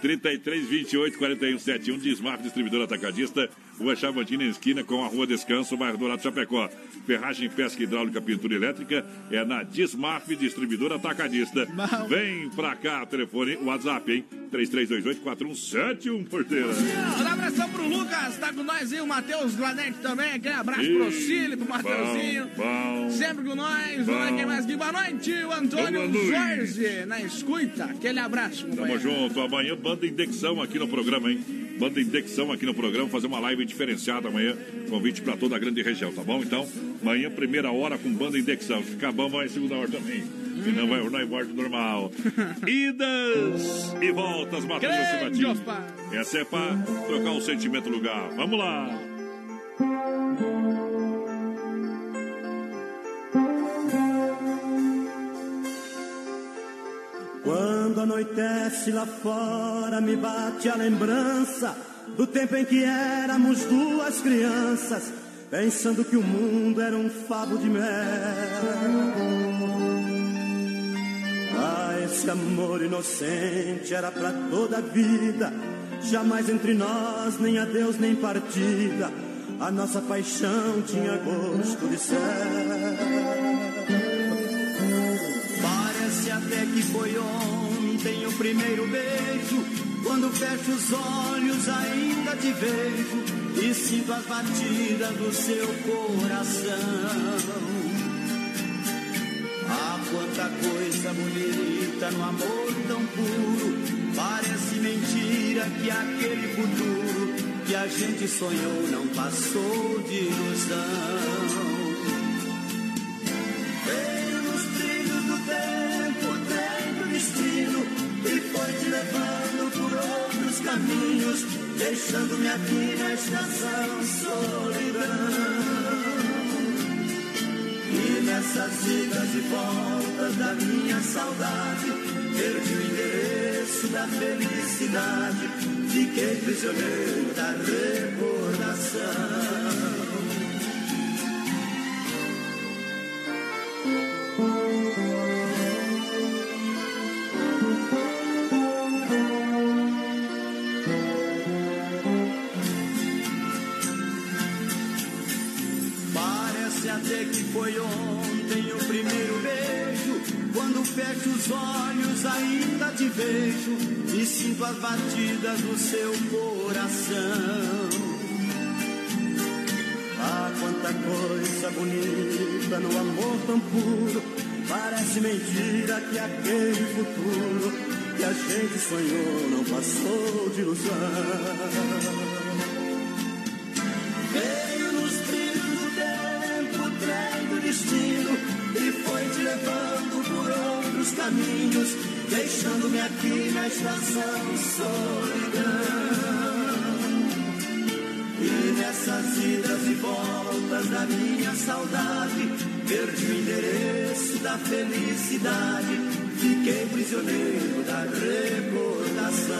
33, 28, 41, 71, Desmaf, distribuidor atacadista, Rua Chavantina, esquina com a Rua Descanso, bairro Dourado, Chapecó. Ferragem, pesca hidráulica, pintura elétrica, é na Desmaf, distribuidor atacadista. Vem pra cá, telefone, WhatsApp, hein? 3328-4171, porteira. Um abração pro Lucas, tá com nós aí, o Matheus Glanete também. Aquele abraço Ih, pro Cílio, pro Mateuzinho. bom, bom. Sempre com nós. Bom. Vamos ver quem mais aqui. Boa noite, o Antônio. Jorge, na escuta. Aquele abraço, Tamo junto. Amanhã, banda indexão aqui no programa, hein? Banda indexão aqui no programa, fazer uma live diferenciada amanhã. Convite pra toda a grande região, tá bom? Então, amanhã, primeira hora com banda indexão. Ficar bom, vai segunda hora também. Se não, vai na embora normal. Idas e voltas, Matheus Grande. Essa é pra trocar o sentimento lugar. Vamos lá. Quando anoitece lá fora, me bate a lembrança do tempo em que éramos duas crianças, pensando que o mundo era um favo de mel. Ah, esse amor inocente era pra toda a vida, jamais entre nós, nem adeus, nem partida. A nossa paixão tinha gosto de céu. Parece até que foi ontem o primeiro beijo. Quando fecho os olhos, ainda te vejo e sinto as batidas do seu coração. Ah, quanta coisa bonita no amor tão puro. Parece mentira que aquele futuro que a gente sonhou não passou de ilusão. Veio foi te levando por outros caminhos, deixando-me aqui na estação solidão. E nessas idas e voltas da minha saudade, perdi o endereço da felicidade, fiquei prisioneiro da recordação. Foi ontem o primeiro beijo. Quando fecho os olhos, ainda te vejo e sinto as batidas do seu coração. Ah, quanta coisa bonita no amor tão puro. Parece mentira que aquele futuro que a gente sonhou não passou de ilusão. Caminhos, deixando-me aqui na estação solidão. E nessas idas e voltas da minha saudade, perdi o endereço da felicidade, fiquei prisioneiro da recordação.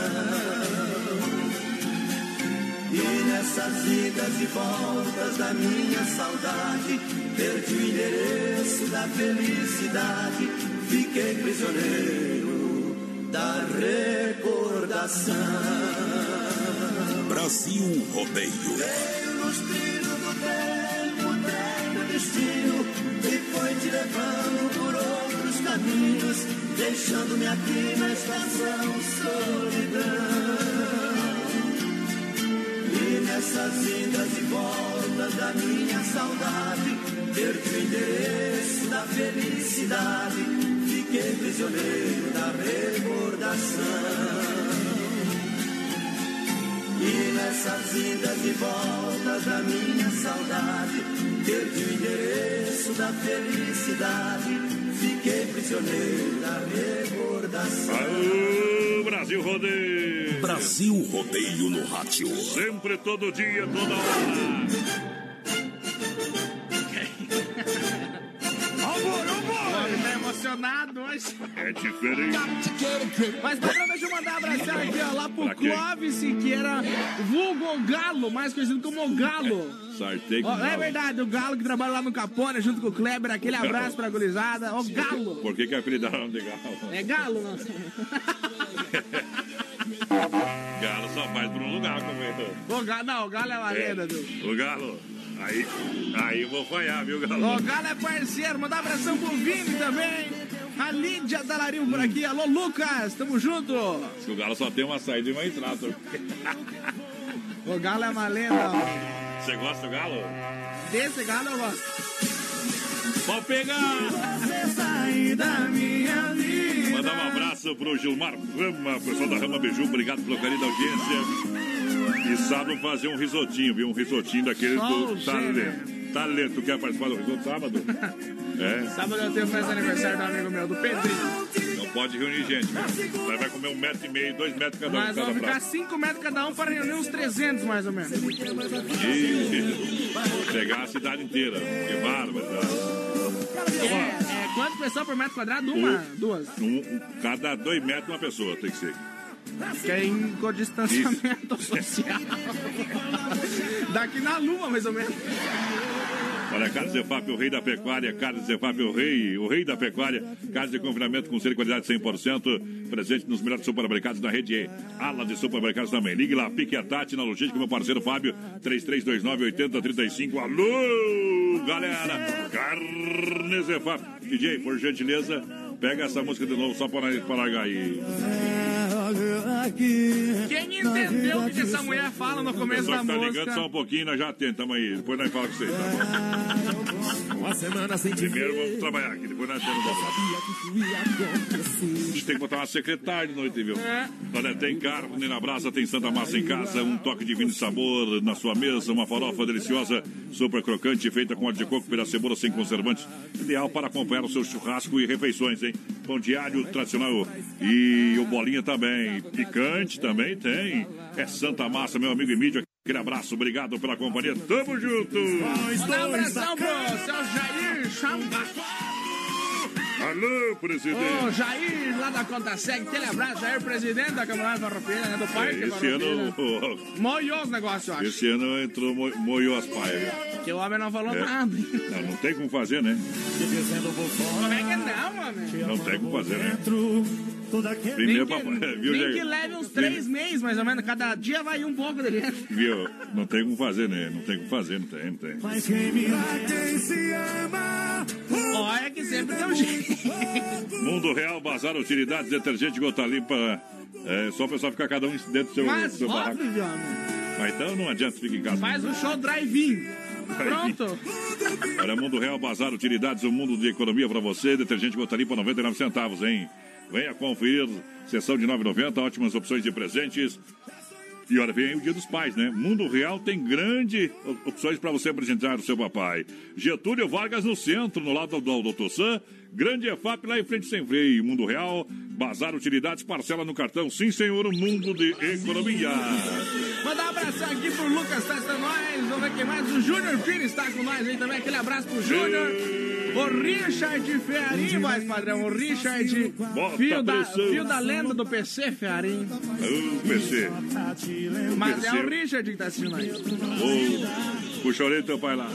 E nessas idas e voltas da minha saudade, perdi o endereço da felicidade, fiquei prisioneiro da recordação. Brasil Rodeio. Veio nos trilhos do tempo, trem do destino, e foi te levando por outros caminhos, deixando-me aqui na estação solidão. E nessas idas e voltas da minha saudade, perdi o endereço da felicidade, fiquei prisioneiro da recordação. E nessas idas e voltas da minha saudade, perdi o endereço da felicidade, fiquei prisioneiro da recordação. Aô, Brasil Rodeio. Brasil Rodeio no rádio. Sempre, todo dia, toda hora. Emocionado hoje. É diferente. Mas patrão, deixa eu mandar um abração aqui, ó, lá pro Pra? Clóvis Siqueira, vulgo Galo, mais conhecido como Galo. Sartei com Ó, é verdade, o Galo que trabalha lá no Capone junto com o Kleber, aquele O abraço pra gurizada. Ó, Galo. Por que que apelidaram de galo? É Galo, não? Galo só faz por um lugar, companheiro. O Galo, não, o Galo é uma lenda, viu? O galo. Aí, aí eu vou falhar, viu, galo? O Galo é parceiro, mandar um abração pro Vini também. A Lídia Dalarinho por aqui. Alô, Lucas, tamo junto. Diz que o galo só tem uma saída e uma entrada. O Galo é uma lenda. Você gosta do galo? Desse Galo eu gosto. Pode pegar! Você sair da minha vida. Mandar um abraço pro Gilmar Rama, pessoal da Rama Beiju, obrigado pelo carinho da audiência. E sábado fazer um risotinho, viu? Um risotinho daquele do talento. Talento, quer participar do risoto sábado? É, Sábado eu tenho festa aniversário do amigo meu, do Pedrinho. não pode reunir gente? Nós vai comer um metro e meio, dois metros cada um, Mas vamos ficar. 5 metros cada um para reunir uns 300 mais ou menos. E pegar a cidade inteira. Que bárbaro. É, é, quantas pessoas por metro quadrado? Uma? Duas? Um, um- cada dois metros uma pessoa tem que ser. Que é com distanciamento social. Daqui na lua, mais ou menos. Olha, Carlos Zefap, o rei da pecuária. Carlos Zefap, o rei, o rei da pecuária. Carlos de confinamento com de qualidade 100%. Presente nos melhores supermercados da rede. Ala de supermercados também. Ligue lá, pique a Tati na logística, meu parceiro Fábio. 3329-8035. Alô, galera. Carnes Zefap. DJ, por gentileza, pega essa música de novo só para, para largar aí. Quem entendeu o que essa mulher fala no começo Só da que tá ligando música? só um pouquinho, nós já tentamos aí. Depois nós falamos com vocês, tá bom? Uma semana sem te Primeiro vamos trabalhar aqui, depois nós temos A gente tem que botar uma secretária de noite, viu? Olha, tem carne na brasa, tem Santa Massa em casa, um toque de vinho e sabor na sua mesa, uma farofa deliciosa, super crocante, feita com óleo de coco, pela cebola sem conservantes, ideal para acompanhar o seu churrasco e refeições, hein? Pão de alho tradicional e o bolinha também, picante também tem. É Santa Massa, meu amigo Emílio. Aquele abraço, obrigado pela companhia. Tamo junto! Um abração pro seu Jair Chamba. Alô, presidente! Ô, Jair, lá da Conta Seg, aquele abraço, Jair, presidente da Câmara Farroupilha, né, do Parque Esse ano, Moiou os negócios, eu acho. esse ano entrou, mo- moiou as paias. Que o homem não falou É. nada. Não, não tem como fazer, né? Como é que não, mano? Não tem como fazer, né? Primeiro, Nem que, viu, nem que leve uns três meses, mais ou menos. Cada dia vai um pouco dele. Viu? Não tem como fazer, né? Não tem como fazer, não tem, não tem. Mas quem me quem se ama. Olha que sempre tem um jeito. Mundo Real, Bazar Utilidades, detergente gota limpa. É só o pessoal ficar cada um dentro do seu, Mas do seu barraco. Mas então não adianta ficar em casa. Faz um show drive-in. Pronto. Olha, Mundo Real, Bazar Utilidades, um mundo de economia para você. Detergente gota limpa, 99 centavos, hein? Venha conferir. Sessão de 9,90, ótimas opções de presentes. E olha, vem aí o Dia dos Pais, né? Mundo Real tem grandes opções para você apresentar o seu papai. Getúlio Vargas no centro, no lado do Doutor Sam. Grande EFAP lá em frente sem freio. Mundo Real, Bazar Utilidades, parcela no cartão. Sim, senhor, um mundo de economia. Mandar um abração aqui pro Lucas Testa nós. Vamos ver quem mais. O Júnior Pires está com nós aí também. Aquele abraço pro Júnior. O Richard Ferrarim, mais padrão. O Richard, fio da, fio da lenda do PC, Ferrarim. Ô, PC. Mas é PC. o Richard que tá assistindo aí. Ô, puxa a orelha do teu pai lá.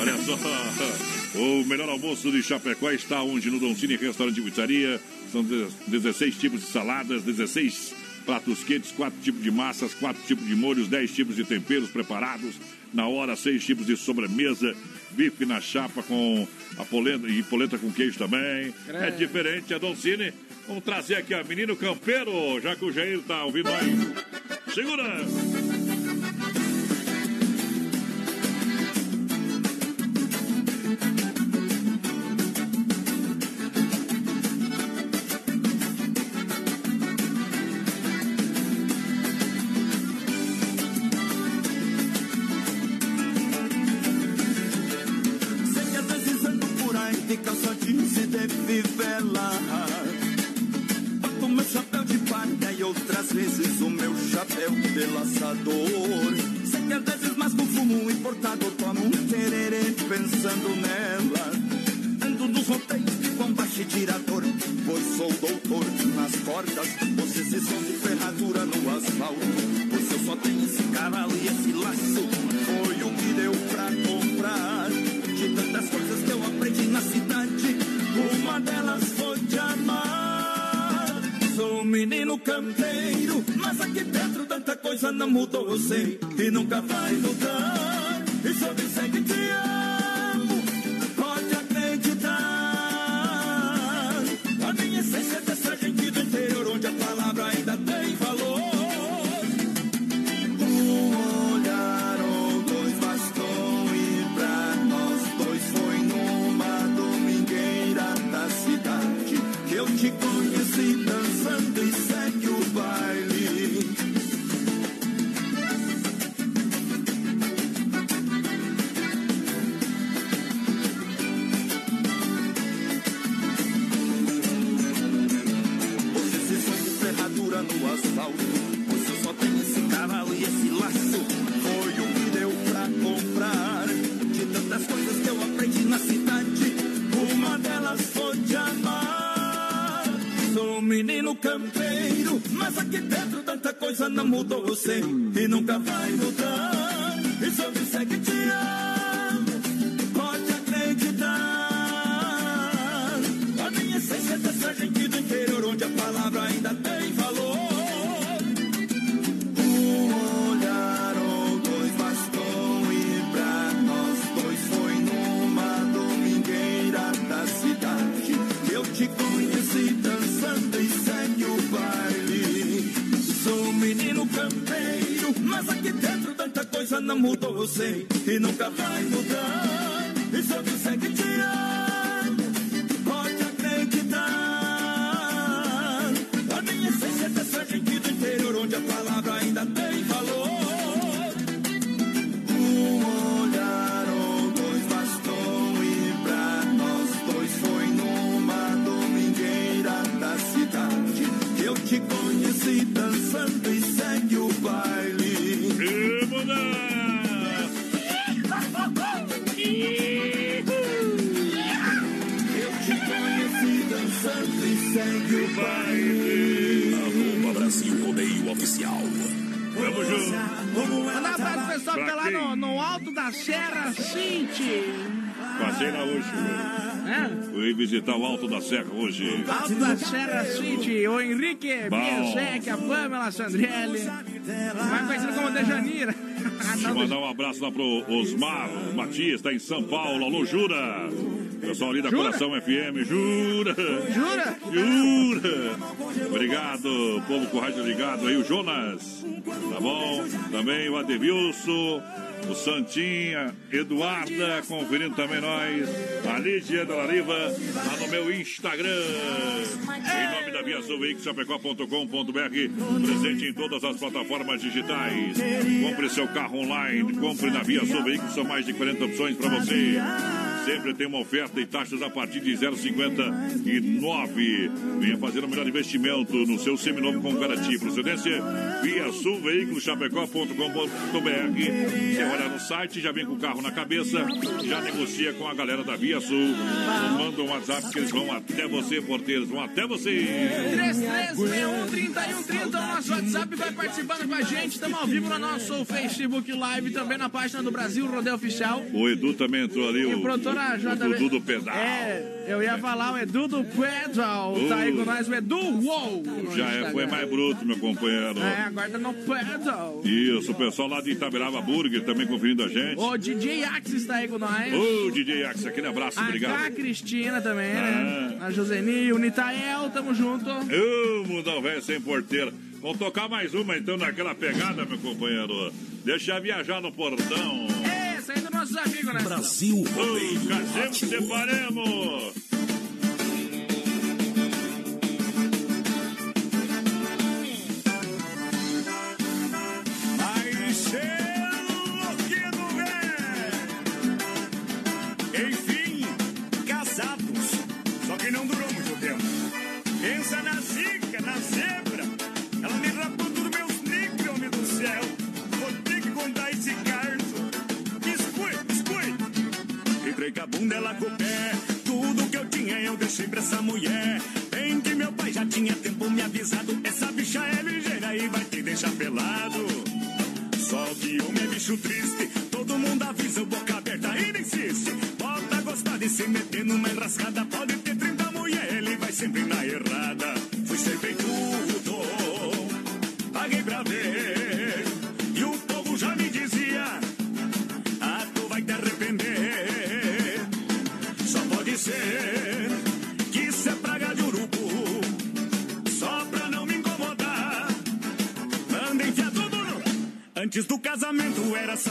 Olha só. O melhor almoço de Chapecó está onde? No Doncini Restaurante e Pizzaria. São de- 16 tipos de saladas, 16 pratos quentes, 4 tipos de massas, 4 tipos de molhos, 10 tipos de temperos preparados. Na hora, 6 tipos de sobremesa. Bife na chapa com a polenta e polenta com queijo também. É diferente, é Doncini. Vamos trazer aqui, ó, menino campeiro, já que o Jair tá ouvindo aí. Segura! Sei E nunca vai mudar. E só me segue te campeiro Mas aqui dentro tanta coisa não mudou, eu sei E nunca vai mudar. E só me segue te amo Pode acreditar. A minha essência é dessa gente do interior onde a palavra ainda tem não mudou, eu sei, e nunca vai mudar. E se eu disser que Rodeio Oficial. Tamo junto. Mandar um abraço pessoal que tá lá no, no alto da Serra Cinti. Passei lá hoje. É? Fui visitar o Alto da Serra hoje. Alto da Serra City, o Henrique. Biesek, a Pamela Sandrielli, mais conhecido como Dejanira. Deixa eu mandar um abraço lá pro Osmar Matias, tá em São Paulo. Alô, Jura! Pessoal ali da Jura? Coração FM, jura! Jura? Jura! Obrigado, povo com rádio ligado aí, o Jonas. Tá bom? Também o Adevilson, o Santinha, Eduarda, conferindo também nós. A Lídia da Lariva, lá no meu Instagram. Em nome da Via Veículos, chapecó.com.br, presente em todas as plataformas digitais. Compre seu carro online, compre na Via Veículos, são mais de 40 opções para você. Sempre tem uma oferta e taxas a partir de 0,59. Venha fazer o melhor investimento no seu seminovo com garantia. Procedência via Sul Veículos Chapecó.com.br. Você olha no site, já vem com o carro na cabeça, já negocia com a galera da Via Sul. Manda um WhatsApp que eles vão até você, porteiros, vão até você. 3361-3130, o nosso WhatsApp vai participando com a gente. Estamos ao vivo no nosso Facebook Live, também na página do Brasil Rodeio Oficial. O Edu também entrou ali, E o, o o, JB. o Dudu do Pedal. É, eu ia falar o Edu do Pedal. Tá aí com nós o Edu Já é, foi mais bruto, meu companheiro. É, agora tá no Pedal. Isso, o pessoal lá de Itaberaba Burger também conferindo a gente. O DJ Axis tá aí com nós. Ô, DJ Axe, aquele abraço, A obrigado. K Cristina também, Ah. né? A Joseni, o Nitael, tamo junto. Ô, mundão velho sem porteira. Vamos tocar mais uma então naquela pegada, meu companheiro. Deixa eu viajar no portão. Amigos, né? Brasil Ô, casemos, separemos. Ela com o pé. Tudo que eu tinha eu deixei pra essa mulher. Bem que meu pai já tinha tempo me avisado. Essa bicha é ligeira e vai te deixar pelado. Só que homem é bicho triste. Antes do casamento era só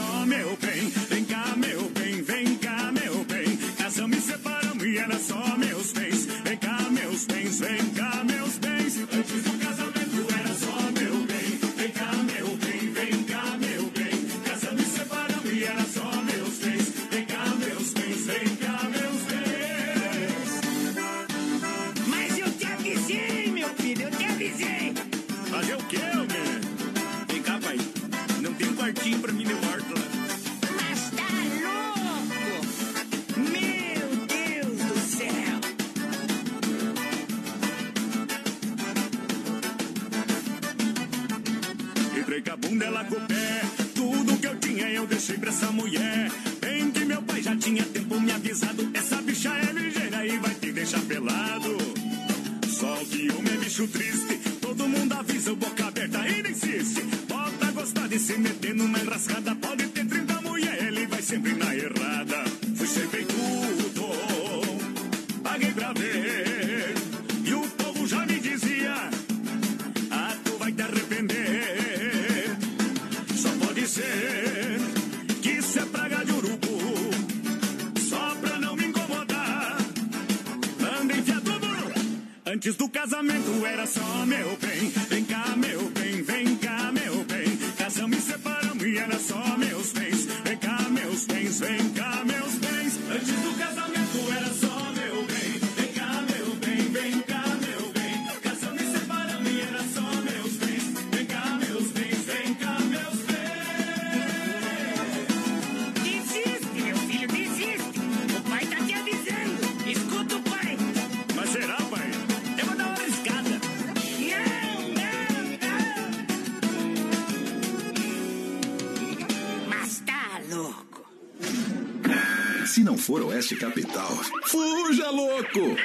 Se não for Oeste Capital, fuja louco!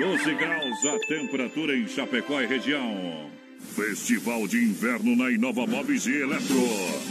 12 graus a temperatura em Chapecó e região. Festival de Inverno na Inova Móveis e Eletro.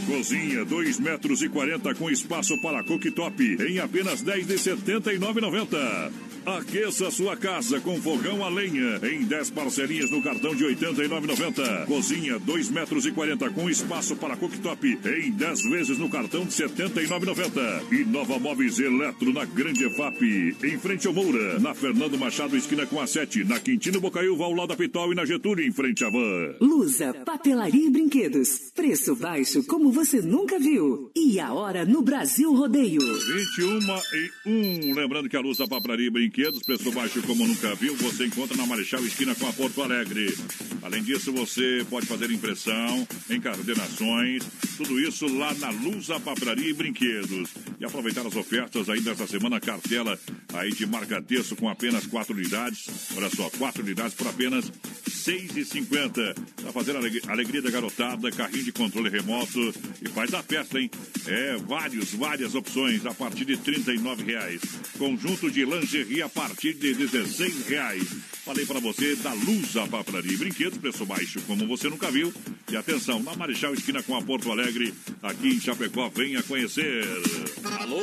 Cozinha 2 metros e 40 com espaço para cooktop em apenas 10 de 79,90. Aqueça sua casa com fogão a lenha em 10 parcelinhas no cartão de 89,90. Cozinha 2 metros e 40 com espaço para cooktop em 10 vezes no cartão de 79,90. Inova Móveis e Eletro na Grande EFAP, em frente ao Moura, na Fernando Machado esquina com a 7, na Quintino Bocaiúva ao lado da Pitol e na Getúlio em frente à Van. Lusa, papelaria e brinquedos. Preço baixo como você nunca viu. E a hora no Brasil Rodeio. 21 e 1. Lembrando que a luz da papelaria e brinquedos, preço baixo como nunca viu, você encontra na Marechal Esquina com a Porto Alegre. Além disso, você pode fazer impressão, encadernações, tudo isso lá na Luz da Papelaria e Brinquedos. E aproveitar as ofertas ainda essa semana, cartela aí de marca texto com apenas 4 unidades. Olha só, 4 unidades por apenas R$ 6,50. Para fazer a aleg- alegria da garotada, carrinho de controle remoto e faz a festa, hein? É, vários, várias opções a partir de 39 reais. Conjunto de lingerie a partir de 16 reais. Falei para você da Luz a Papelaria e Brinquedos, preço baixo como você nunca viu. E atenção, na Marechal Esquina com a Porto Alegre, aqui em Chapecó, venha conhecer. Alô,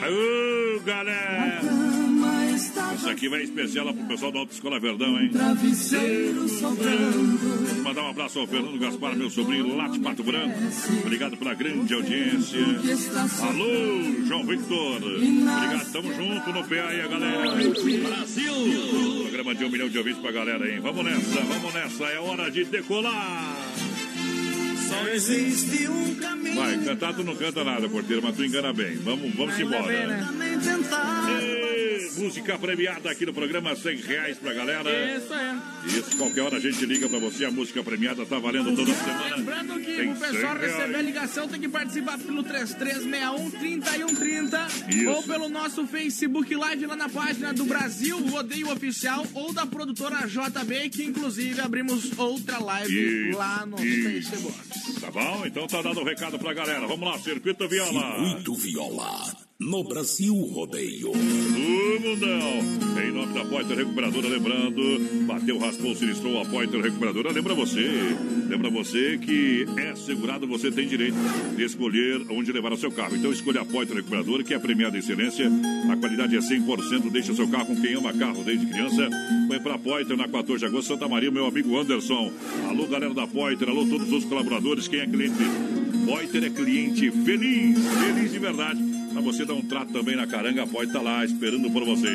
Aô, galera! Isso aqui vai especial pro pessoal da Autoescola Verdão, hein? Travesseiro sobrando. Mandar um abraço ao Fernando Gaspar, meu sobrinho lá de Pato Branco. Obrigado pela grande audiência. Alô, João Victor. Obrigado, tamo junto no PA aí, galera. Brasil! Programa de um milhão de ouvintes pra galera, hein? Vamos nessa, vamos nessa, é hora de decolar! Só existe um caminho. Vai, cantar tu não canta nada, porteiro, mas tu engana bem. Vamos, vamos Ainda embora. bem, né? Ê, música premiada aqui no programa, 100 reais pra galera. Isso é. Isso, qualquer hora a gente liga pra você. A música premiada tá valendo toda semana. Lembrando que Tem o pessoal 100 reais. receber a ligação tem que participar pelo 3361-3130 Isso. ou pelo nosso Facebook Live lá na página do Brasil Rodeio Oficial ou da produtora JB, que inclusive abrimos outra live Isso, lá no isso. Facebook. Tá bom? Então tá dado o recado pra galera. Vamos lá, Circuito Viola. Circuito Viola. No Brasil Rodeio. Ô, mundão! Em nome da Poiter Recuperadora, lembrando, bateu, raspou, sinistrou a Poiter Recuperadora. Lembra você, lembra você que é segurado, você tem direito de escolher onde levar o seu carro. Então escolha a Poiter Recuperadora, que é premiada em excelência. A qualidade é 100%. Deixa seu carro com quem ama carro desde criança. Põe pra Poiter na 14 de agosto, Santa Maria, meu amigo Anderson. Alô, galera da Poiter, alô, todos os colaboradores, quem é cliente? Poiter é cliente feliz, feliz de verdade. Você dar um trato também na caranga, pode estar lá esperando por você.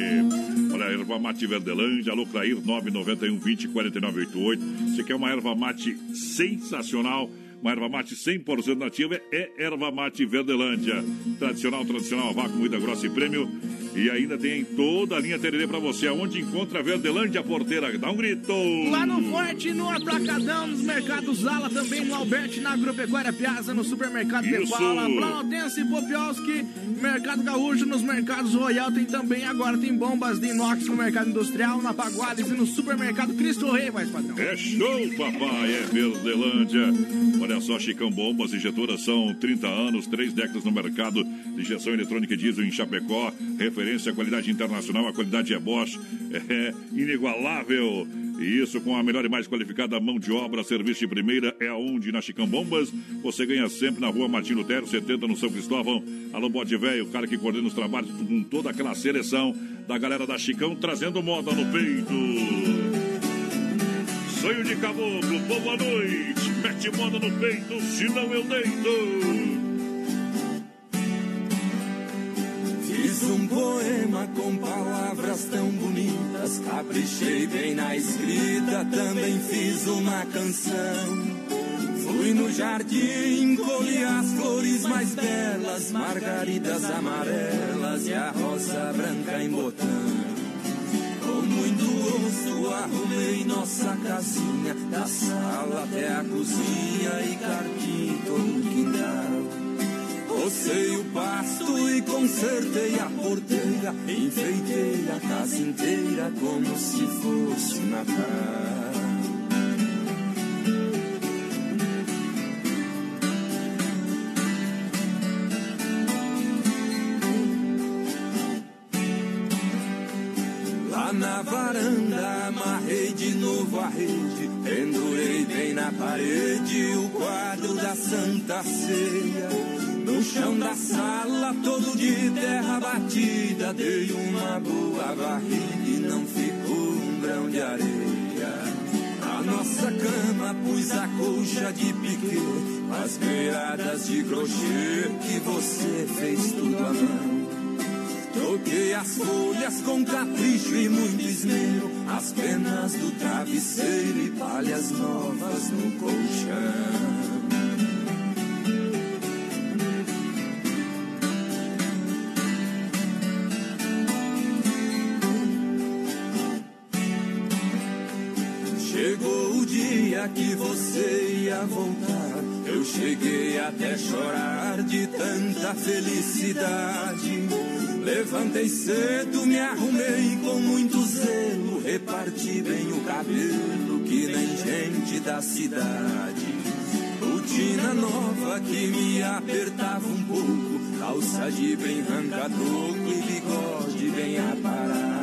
Olha, erva mate Verdelândia, alô Clair 991 20 49 88. Você quer uma erva mate sensacional? Uma erva mate 100% nativa é erva mate Verdelândia. Tradicional, tradicional, a vácuo, moída grossa e prêmio. E ainda tem toda a linha Tererê pra você. Aonde encontra a Verdelândia Porteira? Dá um grito! Lá no Forte, no Atracadão, nos mercados Zala, também no Alberti, na Agropecuária Piazza, no Supermercado Isso. Tequala, Planaldense, Popiolski, Mercado Gaúcho, nos mercados Royal, tem também agora, tem bombas de inox no Mercado Industrial, na Paguales e no Supermercado Cristo Rei, mais padrão. É show, papai, é Verdelândia. Olha só, Chicão Bombas Injetoras são 30 anos, três décadas no mercado de injeção eletrônica e diesel em Chapecó. Referência referência, qualidade internacional, a qualidade é Bosch, é inigualável. E isso com a melhor e mais qualificada mão de obra, serviço de primeira, é aonde na Chicão Bombas. Você ganha sempre na rua Martin Lutero, 70 no São Cristóvão. Alô, Bode Velho, o cara que coordena os trabalhos com toda aquela seleção da galera da Chicão, trazendo moda no peito. Sonho de caboclo, boa noite. Mete moda no peito, senão eu deito. Fiz um poema com palavras tão bonitas, caprichei bem na escrita, também fiz uma canção. Fui no jardim, colhi as flores mais belas, margaridas amarelas e a rosa branca em botão. Com muito gosto arrumei nossa casinha, da sala até a cozinha e carpim todo quintal. Rocei o pasto e consertei a porteira, enfeitei a casa inteira como se fosse Natal. Lá na varanda amarrei de novo a rede, pendurei bem na parede o quadro da Santa Ceia. No chão da sala, todo de terra batida, dei uma boa varrida e não ficou um grão de areia. A nossa cama pus a colcha de piquê, as beiradas de crochê que você fez tudo à mão. Troquei as folhas com capricho e muito esmero, as penas do travesseiro e palhas novas no colchão. Que você ia voltar. Eu cheguei até chorar de tanta felicidade. Levantei cedo, me arrumei com muito zelo. Reparti bem o cabelo, que nem gente da cidade. Botina nova que me apertava um pouco. Calça de bem ranca-toco e bigode bem aparado.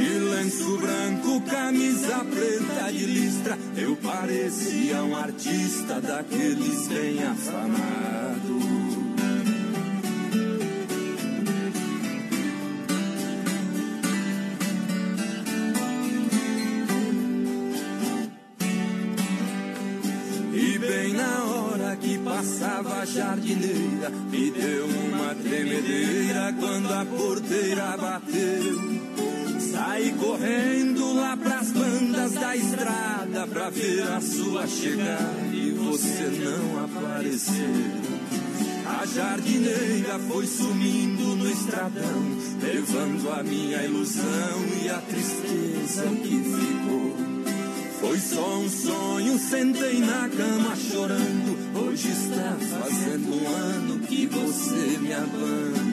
De lenço branco, camisa preta de listra, eu parecia um artista daqueles bem afamado. Pra ver a sua chegada e você não apareceu. A jardineira foi sumindo no estradão, levando a minha ilusão e a tristeza que ficou. Foi só um sonho, sentei na cama chorando. Hoje está fazendo um ano que você me abandonou.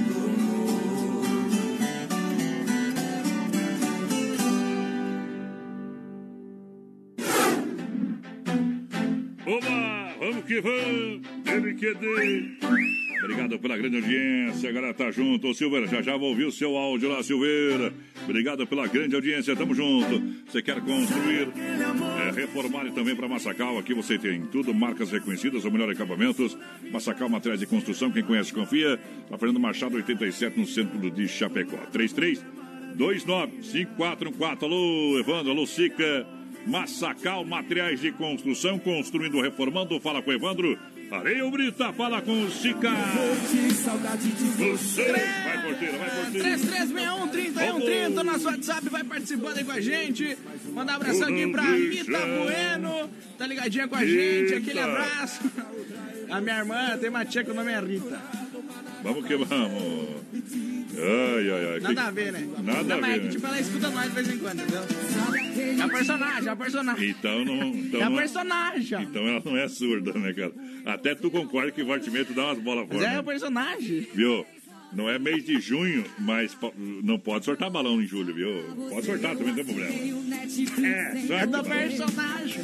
Que vamos, MQD. Obrigado pela grande audiência, galera tá junto. Ô, Silveira, já já vou ouvir o seu áudio lá, Silveira. Obrigado pela grande audiência, tamo junto. Você quer construir, é, reformar e também para Massacal, aqui você tem tudo, marcas reconhecidas, o melhor acabamentos. Massacal Materiais de Construção, quem conhece confia. Tá Fernando Machado 87 no centro de Chapecó. 33 29 544. Alô, Evandro, alô, Sica. Massacal Materiais de Construção, construindo, reformando. Fala com o Evandro. Areia Brita, fala com o Sica. Você vai porteira, vai porteira. 3361-3130, nosso WhatsApp, vai participando aí com a gente. Mandar um abração aqui pra Rita Bueno, tá ligadinha com a gente, aquele abraço. A minha irmã tem uma tia que o nome é Rita. Vamos que vamos. Ai, ai, ai. Nada Que- a ver, né? Nada Não, a mas é ver. que, né? tipo, ela escuta nós de vez em quando, entendeu? É a personagem, é a personagem. Então não. Então É a não personagem. Então ela não é surda, né, cara? Até tu concorda que Vortimento dá umas bolas Mas fora. é né? o personagem. Viu? Não é mês de junho, mas po- não pode sortar balão em julho, viu? Pode sortar também, não tem problema. É, É certo? do personagem.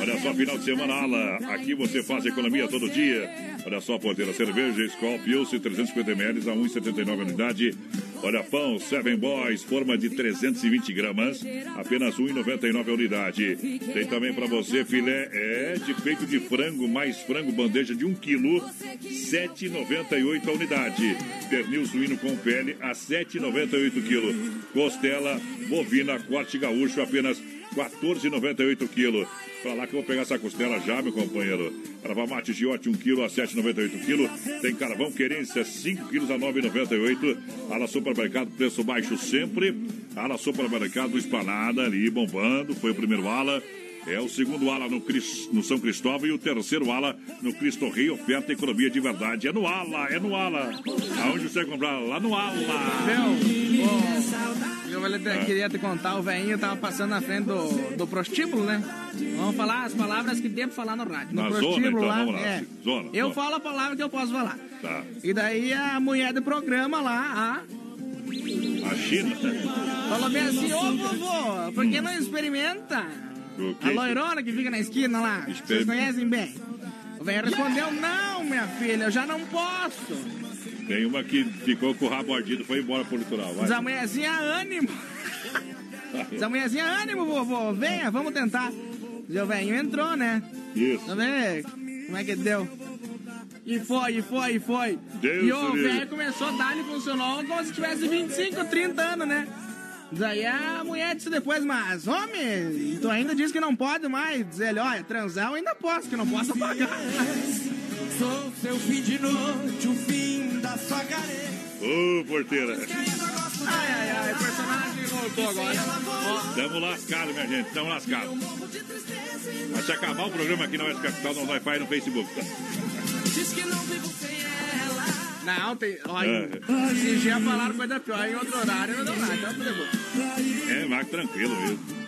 Olha só, final de semana, Ala. Aqui você faz economia todo dia. Olha só, porteira, cerveja, Skol, Pilsen, 350ml a 1,79 a unidade. Olha, pão Seven Boys, forma de 320 gramas, apenas R$ 1,99 a unidade. Tem também para você filé é, de peito de frango, mais frango, bandeja de 1 kg, R$ 7,98 a unidade. Pernil suíno com pele a R$ 7,98 kg. Costela bovina, corte gaúcho, apenas R$ 14,98 kg. Pra lá que eu vou pegar essa costela já, meu companheiro. Erva mate giote, 1 kg a 7,98 kg. Tem carvão querência, 5 kg a 9,98. Ala supermercado, preço baixo sempre. Ala supermercado, esplanada ali, bombando. Foi o primeiro ala. É o segundo ala no, Cris- no São Cristóvão e o terceiro ala no Cristo Rei. Oferta economia de verdade. É no ala, é no ala. Aonde você vai comprar? Lá no ala. Meu, ô, eu queria te contar, o velhinho tava passando na frente do, do prostíbulo, né? Vamos falar as palavras que pra falar no rádio. No Na zona, prostíbulo então, lá, lá. é. Zona, Eu zona. falo a palavra que eu posso falar. Tá. E daí a mulher do programa lá, A China. a, falou bem assim, ô vovô, por que não experimenta? A loirona que fica na esquina lá, vocês conhecem bem. O velho respondeu, não, minha filha, eu já não posso. Tem uma que ficou com o rabo ardido, foi embora pro litoral. Vai. Diz a mulherzinha, ânimo. Diz a mulherzinha, ânimo, vovô, venha, vamos tentar. Diz o velhinho entrou, né? Isso. Tá vendo como é que deu? E foi, e foi, e foi. Deus e o velho começou a dar, ele funcionou como se tivesse 25, 30 anos, né? Daí a mulher disse depois, mas homem, tu ainda diz que não pode mais. Diz ele, olha, transar eu ainda posso, que não posso pagar. Sou seu fim de noite, o fim da sua careta. Ô, porteira. Ai, ai, ai, o personagem voltou agora. Ó, Tamo lascado, minha gente, tamo lascado. Mas se acabar o programa aqui na Oeste Capital, no Wi-Fi e no Facebook. Tá? Diz que não vivo sem. Não, tem. Olha, É. se já falaram coisa pior em outro horário, não deu nada. Então. É, vai tranquilo mesmo.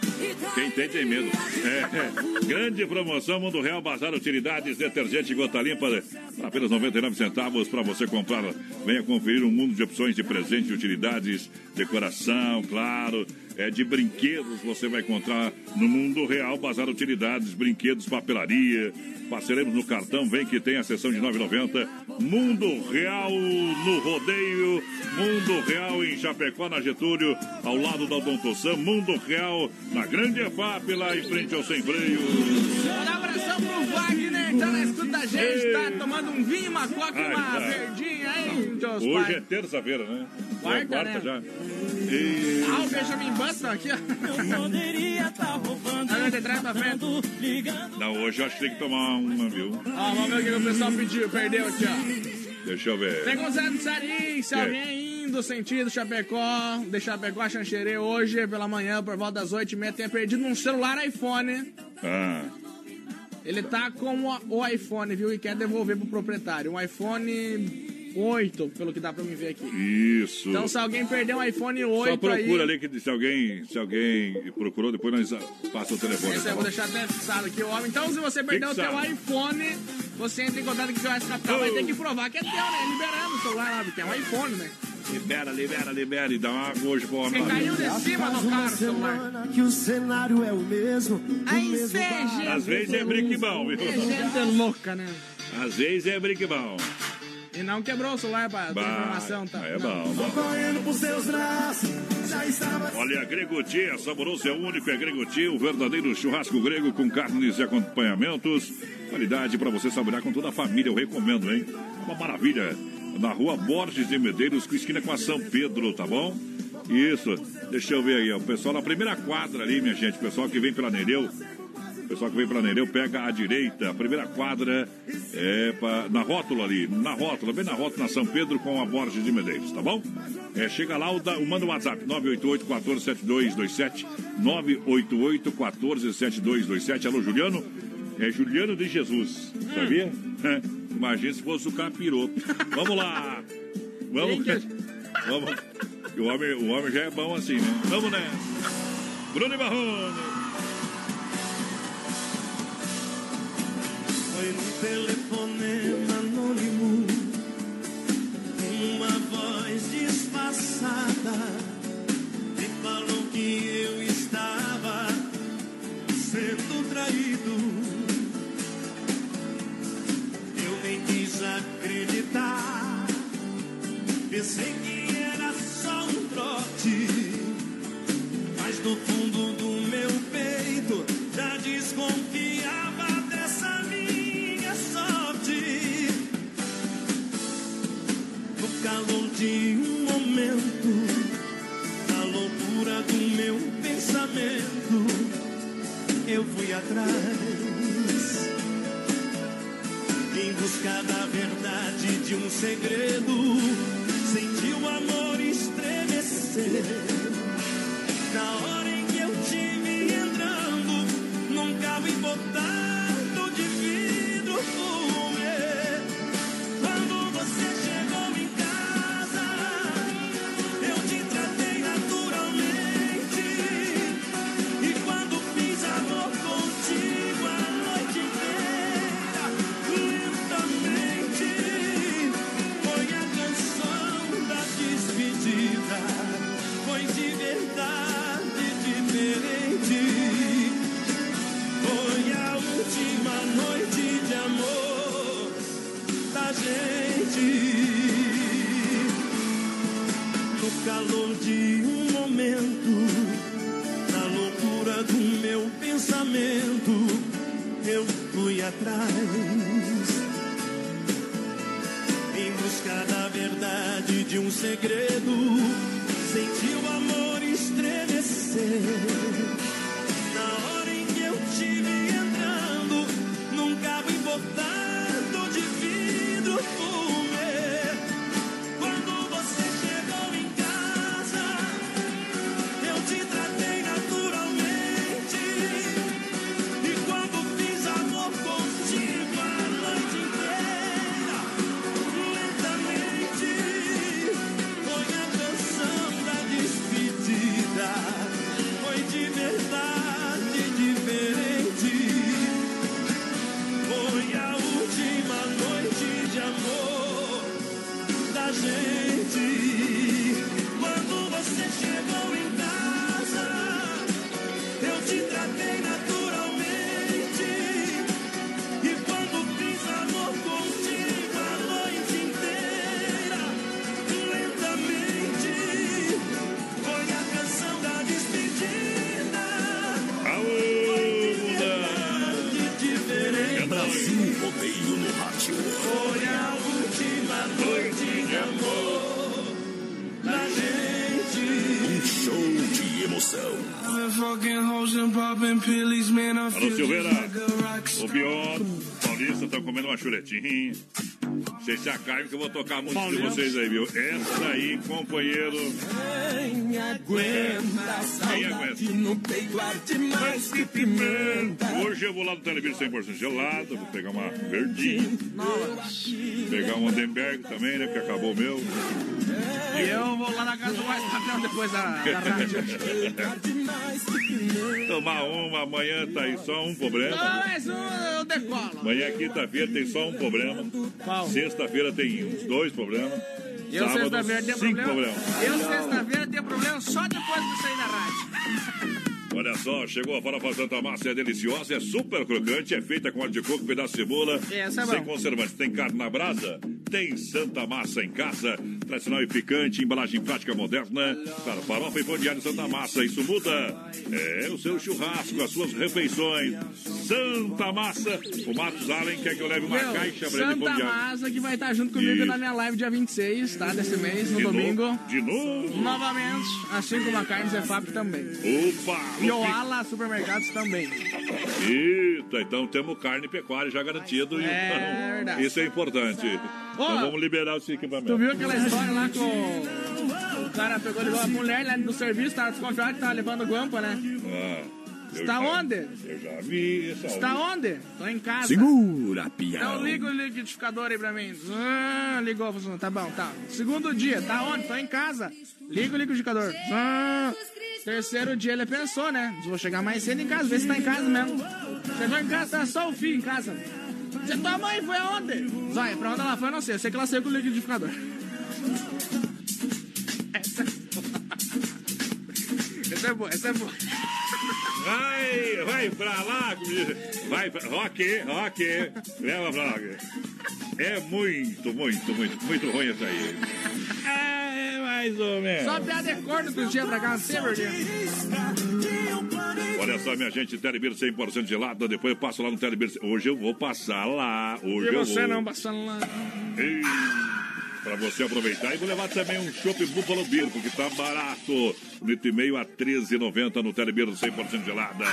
Quem tem, tem medo. É, é. Grande promoção Mundo Real Bazar Utilidades, detergente gota limpa por apenas 99 centavos para você comprar. Venha conferir um mundo de opções de presente, de utilidades, decoração, claro. É de brinquedos você vai encontrar no Mundo Real Bazar Utilidades, brinquedos, papelaria. Passaremos no cartão, vem que tem a sessão de 9,90. Mundo Real no Rodeio, Mundo Real em Chapecó, na Getúlio, ao lado da Odontossan, Mundo Real na Grande EFAP, lá em frente ao Sem Freio. Um abração pro Wagner, tá na escuta da gente, tá tomando um vinho, uma coca e Ai, uma tá. verdinha, hein, Hoje é pais? terça-feira, né? Quarta, é quarta né? já. E... Ah, o Benjamin Button aqui, ó. Poderia tá roubando. Tá de trás pra frente. Não, hoje eu acho que tem que tomar uma, viu? Ó, vamos ver o que o pessoal pediu, perdeu aqui, ó. Deixa eu ver. Tem de Sarim, se alguém indo sentido Chapecó, de Chapecó a Xanxerê hoje, pela manhã, por volta das 8h30, tenha perdido um celular iPhone. Ah, Ele tá com o, iPhone, viu? E quer devolver pro proprietário. Um iPhone 8, pelo que dá pra me ver aqui. isso. Então, se alguém perder um iPhone 8 Só procura aí... ali que se alguém, se alguém procurou, depois nós passa o telefone. Esse tá eu vou deixar até fixado aqui, o homem. Então, se você perdeu o teu iPhone, você entra em contato com o Capital, vai ter que provar que é teu, né? Liberando o celular lá, porque é um iPhone, né? Libera, libera, libera e dá uma água hoje pro homem. Você caiu de cima do carro, celular. Que o cenário é o mesmo. Aí é gente... Às vezes é brinque bom, viu? É gente louca, né? Às vezes é brinque bom. E não quebrou o celular pra Bah, informação, tá? É Não. bom, bom. Correndo por seus braços. Já estava. Olha, Greguti, é saboroso, é único, é Greguti, o verdadeiro churrasco grego com carnes e acompanhamentos. Qualidade para você saborear com toda a família, eu recomendo, hein? Uma maravilha. Na rua Borges de Medeiros, esquina com a São Pedro, tá bom? Isso, deixa eu ver aí, o pessoal na primeira quadra ali, minha gente, o pessoal que vem pela Nereu, o pessoal que vem pela Nereu pega a direita, a primeira quadra é pra, na rótula ali, na rótula, bem na rótula, na São Pedro com a Borges de Medeiros, tá bom? É, chega lá, o da- o- manda o WhatsApp, 988-147227, 988-147227, alô Juliano? É Juliano de Jesus, sabia? É, Imagina se fosse o capiroto. Vamos lá! Vamos, vamos. O homem, o homem já é bom assim, né? Vamos né? Bruno e Marrone. Foi num telefonema tocar música de vocês aí, viu? Essa aí, companheiro. Quem aguenta Quem aguenta? no peito arde mais que eu vou lá no Televir 100% gelado, vou pegar uma verdinha. Pegar um Andenberg também, né? Porque acabou o meu. E eu vou lá na casa do mais depois da, da rádio. Tomar uma, amanhã tá aí só um problema. Não, mais um eu decolo. Amanhã, quinta-feira, tem só um problema. Sexta-feira tem uns dois problemas. Eu Sábado, sexta-feira tenho cinco problema. problemas. Eu sexta-feira tenho problema só depois que eu sair da rádio. Olha só, chegou a farofa Santa Massa, é deliciosa, é super crocante, é feita com óleo de coco, pedaço de cebola, Essa é sem conservantes. Tem carne na brasa? Tem Santa Massa em casa, tradicional e picante, embalagem prática moderna. Claro, farofa e pão de Santa Massa, isso muda. É o seu churrasco, as suas refeições. Santa Massa. O Matos Allen quer que eu leve uma Meu, caixa pra ele Santa de alho. Massa que vai estar junto comigo Isso. na minha live dia 26, tá? Desse mês, no De domingo. novo? De novo? Novamente, assim como a carne Zé Fábio também. Opa! E o Ala Supermercados também. Eita, então temos carne e pecuária já garantido. É então, verdade. Isso é importante. então vamos liberar esse equipamento. Tu viu aquela história lá com o cara pegou ligou a mulher lá do serviço, tava desconfiado que tava levando guampa, né? Ah, Está onde? Eu já vi essa Está onde? Tô em casa. Segura, Então pião. liga o liquidificador aí pra mim. Ah, ligou, falou, tá bom, tá. Segundo dia, tá onde? Tô em casa. Liga o liquidificador. Ah, terceiro dia ele pensou, né? Vou chegar mais cedo em casa, ver se tá em casa mesmo. Chegou em casa, tá só o filho em casa. Você, tua mãe foi aonde? Vai, pra onde ela foi, eu não sei. Eu sei que ela saiu com o liquidificador. Essa é boa, essa é boa. Vai, vai pra lá, vai pra... Rock, rock, leva pra lá. É muito, muito, muito, muito ruim isso aí. É, mais ou menos. Só piada é corno dos dias pra cá, verdinho. Olha só, minha gente, Telebir 100% gelada. Depois eu passo lá no Telebir. Hoje eu vou passar lá. Hoje E eu você vou. não passando lá. Ei, Pra você aproveitar e vou levar também um chopp Buffalo Beer, porque tá barato. Um litro e meio a R$ 13,90 no Telebir 100% gelada.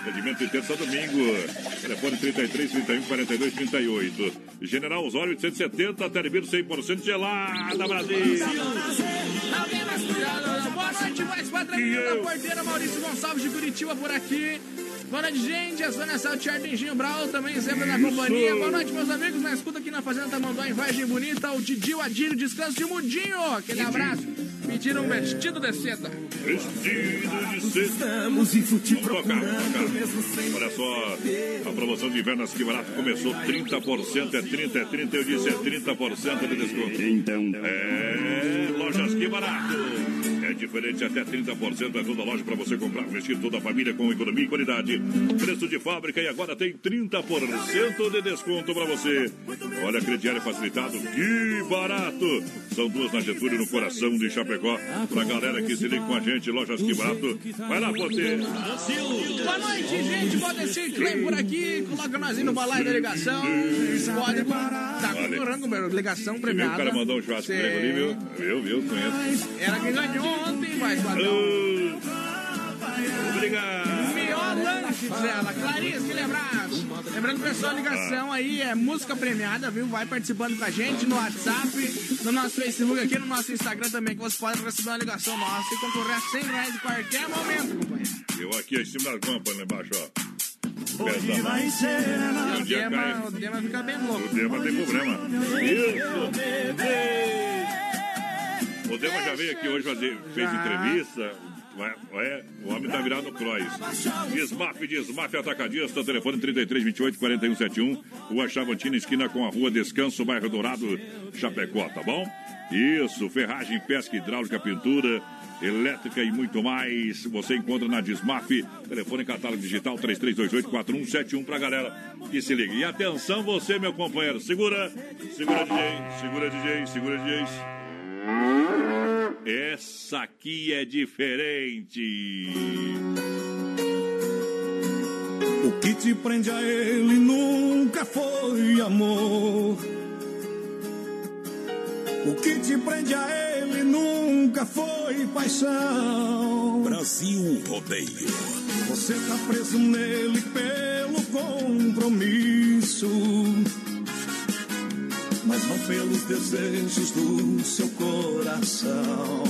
Atendimento de terça a domingo. Telefone 33 31 42 38. General Osório 870, Telebir 100% gelada, Brasil. Boa noite, mais padrinho da porteira, Maurício Gonçalves de Curitiba por aqui. Boa noite, gente. A Sônia Saltiar, Ardenginho Brau, também sempre na companhia. Boa noite, meus amigos. Na escuta aqui na Fazenda Tamanduá, em Vargem Bonita. O Didi, o Adílio, descanso de mudinho. Aquele abraço. Pediram um vestido de seda. Vestido de seda. Estamos em fute Vamos tocar, vamos tocar. Olha só, a promoção de inverno que barato começou 30%, é 30, é 30, eu disse é 30% de desconto. Então, É, lojas que barato. É diferente, até 30% é toda loja para você comprar, vestir toda a família com economia e qualidade. Preço de fábrica e agora tem 30% de desconto para você. Olha, crediário facilitado, que barato. São duas na Getúlio, no coração de Chapecó. Pra galera que se liga com a gente, lojas que barato. Vai lá, você. Boa noite, gente. Valdecir Clay por aqui. Coloca nós aí no balaio da ligação. Pode tá concorrendo com ligação que o premiada. cara mandou um churrasco ele ali, viu? Viu, viu, conheço. Era quem ganhou ontem, mais padrão. Obrigado. Melhor lanche Clarice, aquele abraço. Lembrando, pessoal, a ligação aí é música premiada, viu? Vai participando com a gente no WhatsApp, no nosso Facebook aqui, no nosso Instagram também, que você pode receber uma ligação nossa e concorrer a 100 reais em qualquer momento, companheiro. Eu aqui em cima da guampa, lá embaixo, ó. Hoje vai ser E O um dia Dema, o Dema fica bem louco. O Dema tem problema. Isso. O Dema já veio aqui hoje fazer, fez entrevista. Ué, o homem tá virado no cross. Desmaf, Desmaf Atacadista, telefone 33 28 41 71. Rua Chavantina, esquina com a rua Descanso, bairro Dourado, Chapecó, tá bom? Isso, ferragem, pesca hidráulica, pintura, elétrica e muito mais. Você encontra na Desmaf, telefone catálogo digital 3328-4171 pra galera que se liga. E atenção, você, meu companheiro, segura, segura DJ, segura DJ, segura DJ. Essa aqui é diferente. O que te prende a ele nunca foi amor. O que te prende a ele nunca foi paixão. Brasil Rodeio. Você tá preso nele pelo compromisso, mas não pelos desejos do seu coração.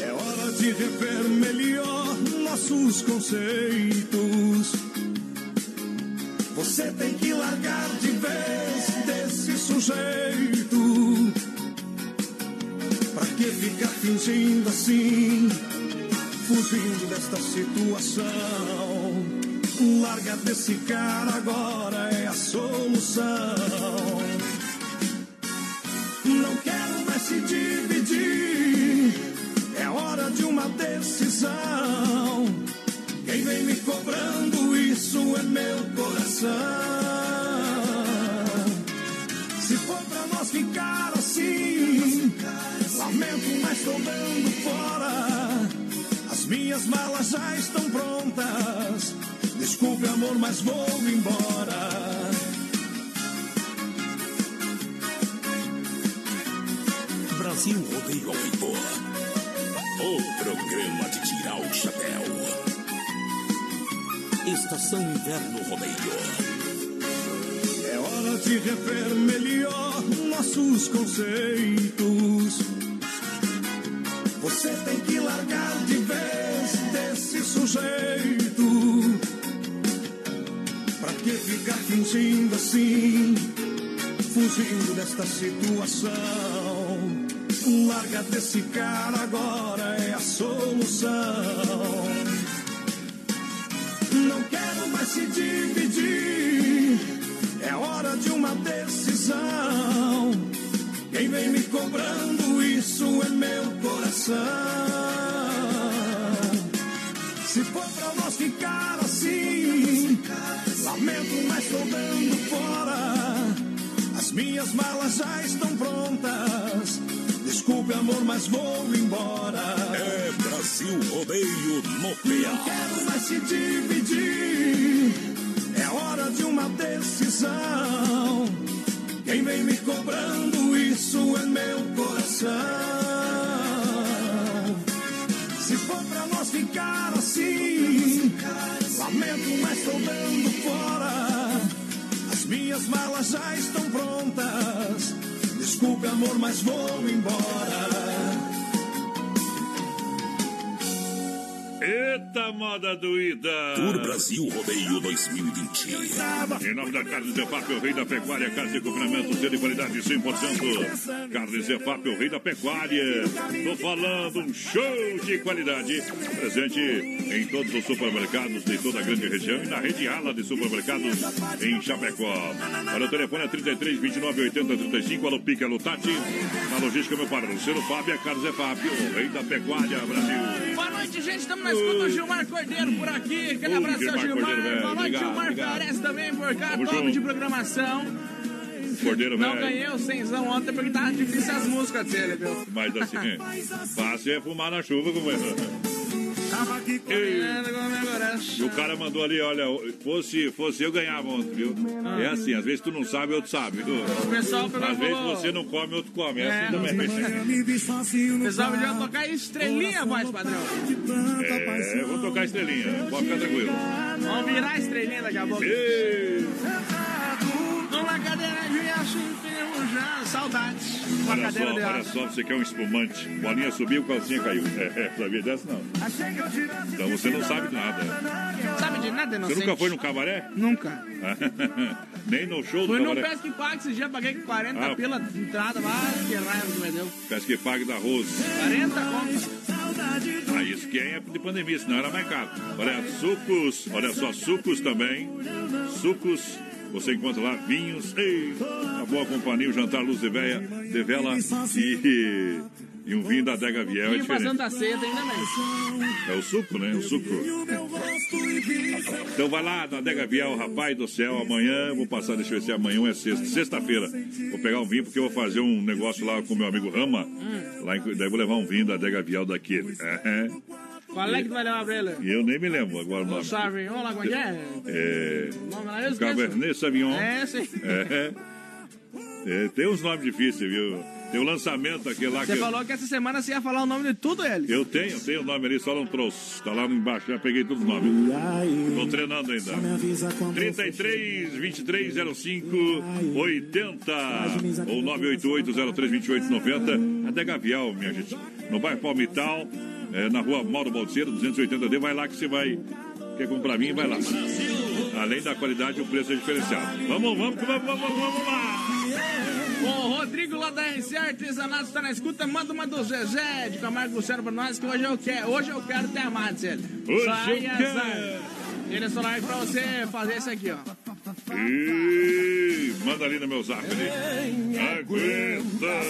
É hora de rever melhor nossos conceitos. Você tem que largar de vez desse sujeito. Pra que ficar fingindo assim? Fugindo desta situação. Larga desse cara agora é a solução. Não quero mais se dividir. É hora de uma decisão. Quem vem me cobrando isso é meu coração. Se for pra nós ficar assim, lamento, mas estou dando fora. As minhas malas já estão prontas. Desculpe, amor, mas vou embora. Brasil Rodeio ao. O programa de tirar o chapéu. Estação Inverno Rodeio. É hora de rever melhor nossos conceitos. Você tem que largar de vez desse sujeito. Que ficar fingindo assim? Fugindo desta situação. Larga desse cara agora é a solução. Não quero mais se dividir. É hora de uma decisão. Quem vem me cobrando isso é meu coração. Se for pra nós ficar assim, lamento, mas estou dando fora. As minhas malas já estão prontas. Desculpe, amor, mas vou embora. É Brasil Rodeio no Não quero mais se dividir. É hora de uma decisão. Quem vem me cobrando isso é meu coração. Estou dando fora. As minhas malas já estão prontas. Desculpe, amor, mas vou embora. Eita moda doída! Tour Brasil Rodeio 2020. Em nome da Carne Zefap, o rei da pecuária, carne de sendo de qualidade 100%. Carne Zefap, o rei da pecuária. Tô falando, um show de qualidade. Presente em todos os supermercados de toda a grande região e na rede ala de supermercados em Chapecó. Olha, o telefone é 33 29 80 35. Alô, Pica, alô, Tati. Na logística, meu parceiro Fábio, a Carne Zefap, o rei da pecuária, Brasil. Boa noite, gente. Estamos na escuta do Gilmar Cordeiro por aqui. Aquele abraço Gilmar ao Gilmar. Boa noite, Gilmar. Fares também por cá. Tamo top de programação. Cordeiro Não velho. ganhei o cenzão ontem porque tava difícil as músicas dele, viu? Mas assim, fácil é fumar na chuva, companheiro. Tava aqui correndo com o meu coração. E o cara mandou ali, olha, fosse, fosse eu ganhava ontem, viu? É assim, às vezes tu não sabe, outro sabe, viu? O pessoal pegou Às vezes você não come, outro come. É, É. assim também. O pessoal podia tocar estrelinha, voz padrão. É, vou tocar estrelinha, pode ficar tranquilo. Vamos virar estrelinha daqui a pouco. Ei. Numa cadeira de aço enferrujada. Saudades. Uma Olha cadeira só, de olha aço. só, você quer um espumante. Bolinha subiu, calcinha caiu. É, sabia dessa não. Então você não sabe de nada. Sabe de nada, Você inocente? nunca foi no cabaré? Nunca. Nem no show do Fui no cabaré. Pesque Pague esse dia, paguei 40 Ah. pila de entrada lá, que raiva que me deu. Peço que pague da Rose. 40 contas. Ah, isso que é época de pandemia, senão era mais caro. Olha, sucos, olha só, sucos também. Sucos, você encontra lá vinhos. Ei, a boa companhia, o jantar Luz de, Véia, de Vela e, e um vinho da Dega Viel é Vinho pra diferente. Ceia tem também. É o suco, né? O suco. Então vai lá na Dega Viel, rapaz do céu. Amanhã, vou passar, deixa eu ver se amanhã é sexta. Sexta-feira, vou pegar um vinho porque eu vou fazer um negócio lá com meu amigo Rama. Lá em, daí vou levar um vinho da Dega Viel daquele. É. Qual é que tu vai levar pra ele? Eu nem me lembro agora o O nome. Sauvignon lá, como é que é? É. O nome lá eu. Cabernet Sauvignon. É, sim. É. É, tem uns nomes difíceis, viu? Tem o lançamento aquele lá Você que. falou que essa semana você ia falar o nome de tudo ele. Eu tenho, tenho o nome ali, só não trouxe. Tá lá embaixo, já peguei todos os nomes. Tô treinando ainda. 33 23 05 80 ou 988 03 28 90. Até Gavial, minha gente. No bairro Palmital, é, na rua Mauro Balseiro, 280D. Vai lá que você vai. Quer comprar vinho? Vai lá. Além da qualidade, o preço é diferenciado. Vamos, vamos, vamos, vamos, vamos lá. O Rodrigo lá da RC Artesanato está na escuta. Manda uma do Zezé de Camargo Luciano pra nós, que hoje eu quero, hoje eu quero ter amado, Zé. Hoje Sai eu azar. Ele é like pra você fazer isso aqui, ó. E manda ali no meu zap. Aguenta!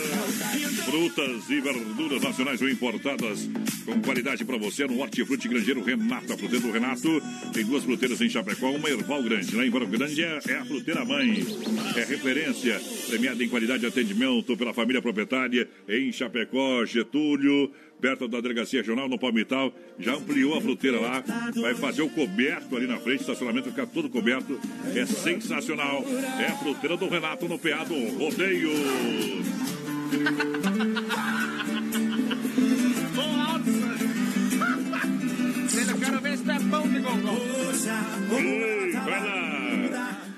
Frutas e verduras nacionais ou importadas com qualidade para você no Hortifruti Grangeiro Renato. A fruteira do Renato tem duas fruteiras em Chapecó, uma Erval Grande. Lá em Erval Grande é, é a fruteira mãe. É referência, premiada em qualidade de atendimento pela família proprietária em Chapecó, Getúlio. Perto da delegacia regional no Palmital, já ampliou a fruteira lá, vai fazer o coberto ali na frente, o estacionamento vai ficar todo coberto, é sensacional. É a fruteira do Renato no PA do Rodeio. Quero ver se de gongol. Ei, vai lá.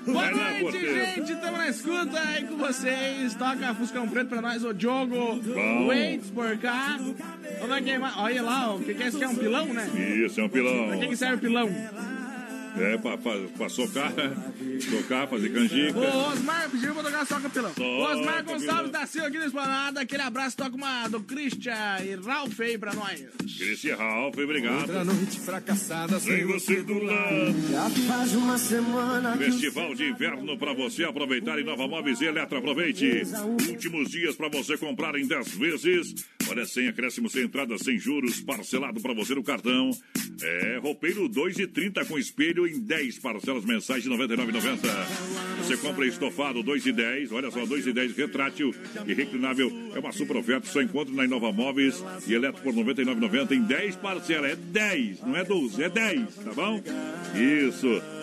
Boa noite, gente. Estamos na escuta aí com vocês. Toca Fuscão Preto pra nós, o Diogo. Bom. Waits por cá. Vamos queimar. Olha lá, o que, que é isso? Que é um pilão, né? Isso, é um pilão. Pra que, que serve o pilão? É, pra, pra, pra socar, socar, fazer canjica. O Osmar pediu pra tocar. Soca, O Osmar pilão. Gonçalves da Silva aqui no Esplanada. Aquele abraço, toca uma do Christian e Ralph aí pra nós. Cristian Ralf, obrigado. Outra noite fracassada Sem você do lado. Já faz uma semana Festival de inverno para você aproveitar em Nova Móveis e Eletro. Aproveite. Últimos dias para você comprar em 10 vezes. Olha, sem acréscimo, sem entrada, sem juros, parcelado para você no cartão. É, roupeiro 2,30 com espelho em 10 parcelas mensais de R$ 99,90. Você compra estofado 2,10. Olha só, 2,10 retrátil e reclinável. É uma super oferta. Só encontra na Nova Móveis e Eletro por R$ 99,90 em 10 parcelas. É 10, não é 12, é 10, tá bom? Isso.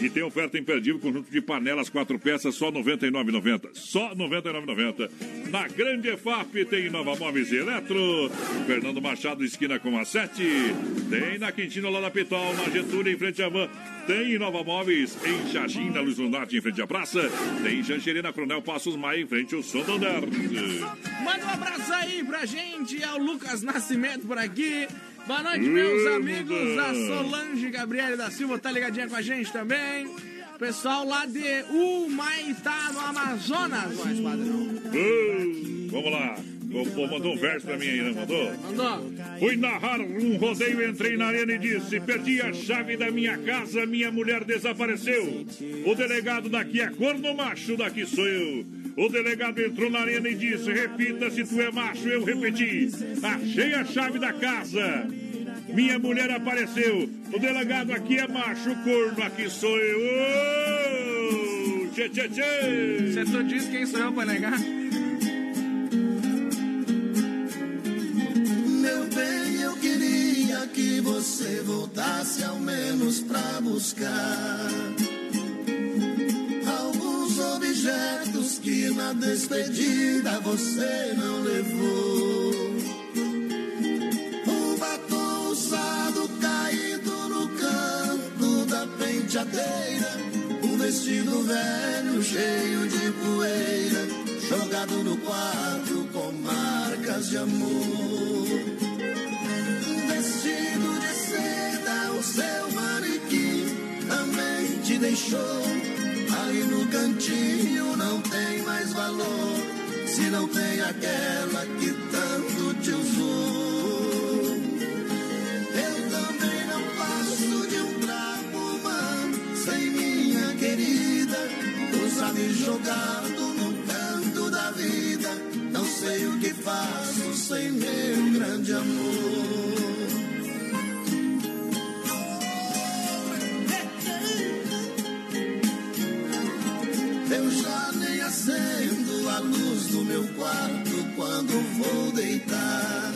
E tem oferta imperdível, conjunto de panelas, quatro peças, só R$ 99,90. Só R$ 99,90. Na Grande EFAP tem Nova Móveis e Eletro. Fernando Machado, esquina com a 7. Tem na Quintino, lá na Pitol, na Getúlio, em frente à van. Tem Nova Móveis em Xaxim, na Luz do Norte, em frente à praça. Tem Xanxerê na Passos Maia, em frente ao Santander. Manda um abraço aí pra gente, é o Lucas Nascimento por aqui. Boa noite, meus amigos. A Solange Gabriele da Silva tá ligadinha com a gente também. Pessoal lá de Humaitá, no Amazonas, padrão. Uh, vamos lá. O povo mandou um verso pra mim aí, não mandou? Mandou. Fui narrar um rodeio, entrei na arena e disse: Perdi a chave da minha casa, minha mulher desapareceu. O delegado daqui é corno macho, daqui sou eu. O delegado entrou na arena e disse: Repita se tu é macho. Eu repeti: Achei a chave da casa. Minha mulher apareceu. O delegado aqui é macho, corno, aqui sou eu. Oh, tchê, tchê, tchê. Você tu disse quem sou eu pra negar? Meu bem, eu queria que você voltasse ao menos pra buscar objetos que na despedida você não levou. Um batom usado caído no canto da penteadeira, um vestido velho cheio de poeira, jogado no quarto com marcas de amor. Um vestido de seda, o seu manequim também te deixou. Aí no cantinho não tem mais valor, se não tem aquela que tanto te usou. Eu também não passo de um trapo humano, sem minha querida, usado e jogado no canto da vida. Não sei o que faço sem meu grande amor. Acendo a luz do meu quarto quando vou deitar.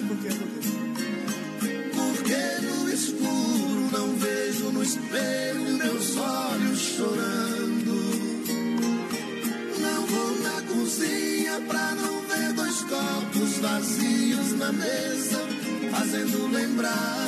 Porque no escuro não vejo no espelho meus olhos chorando. Não vou na cozinha pra não ver dois copos vazios na mesa, fazendo lembrar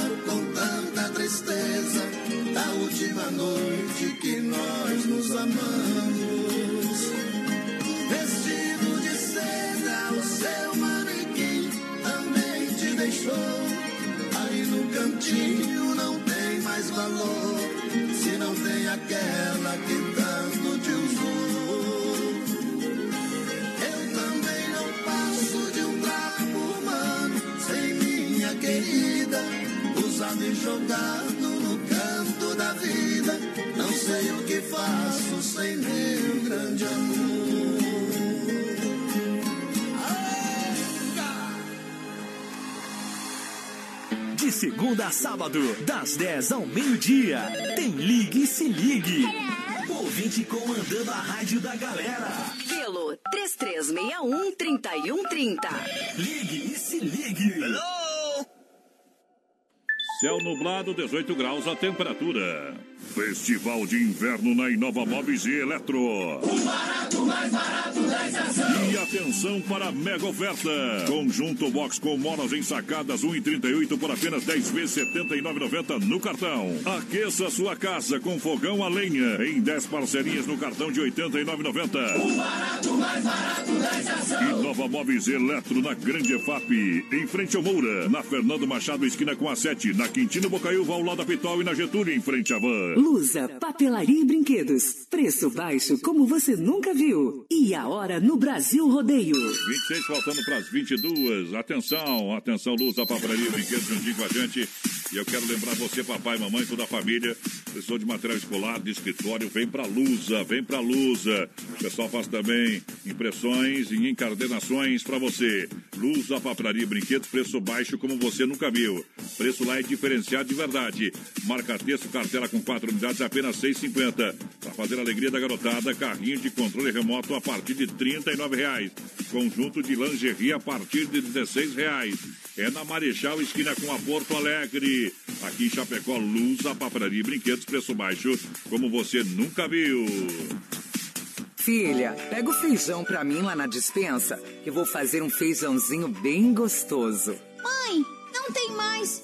segunda a sábado, das 10 ao meio-dia. Tem Ligue e Se Ligue. Ouvinte comandando a rádio da galera. Pelo 3361 3130. Céu nublado, 18 graus a temperatura. Festival de Inverno na Inova Móveis e Eletro. O barato, mais barato da estação. E atenção para a mega oferta. Conjunto box com molas ensacadas 1,38 por apenas 10 vezes 79,90 no cartão. Aqueça sua casa com fogão a lenha em 10 parcerias no cartão de 89,90. O barato, mais barato da estação. Inova Móveis Eletro na Grande EFAP, em frente ao Moura, na Fernando Machado, esquina com a 7, na Quintino Bocaiúva, ao lado da Pitol e na Getúlio, em frente à Van. Lusa, papelaria e brinquedos. Preço baixo como você nunca viu. E a hora no Brasil Rodeio. 26 faltando para as 22. Atenção, atenção, Lusa, papelaria e brinquedos juntinho com a gente. E eu quero lembrar você, papai, mamãe, toda a família, pessoa de material escolar, de escritório, vem pra Lusa, vem pra Lusa. O pessoal faz também impressões e encadernações para você. Lusa, papelaria e brinquedos, preço baixo como você nunca viu. Preço lá é diferenciado de verdade. Marca texto, cartela com quatro unidades, apenas 6,50. Para fazer a alegria da garotada, carrinho de controle remoto a partir de 39 reais. Conjunto de lingerie a partir de 16 reais. é na Marechal, esquina com a Porto Alegre. Aqui em Chapecó, luz, a papelaria e brinquedos, preço baixo, como você nunca viu. Filha, pega o feijão pra mim lá na dispensa, que vou fazer um feijãozinho bem gostoso. Mãe, não tem mais.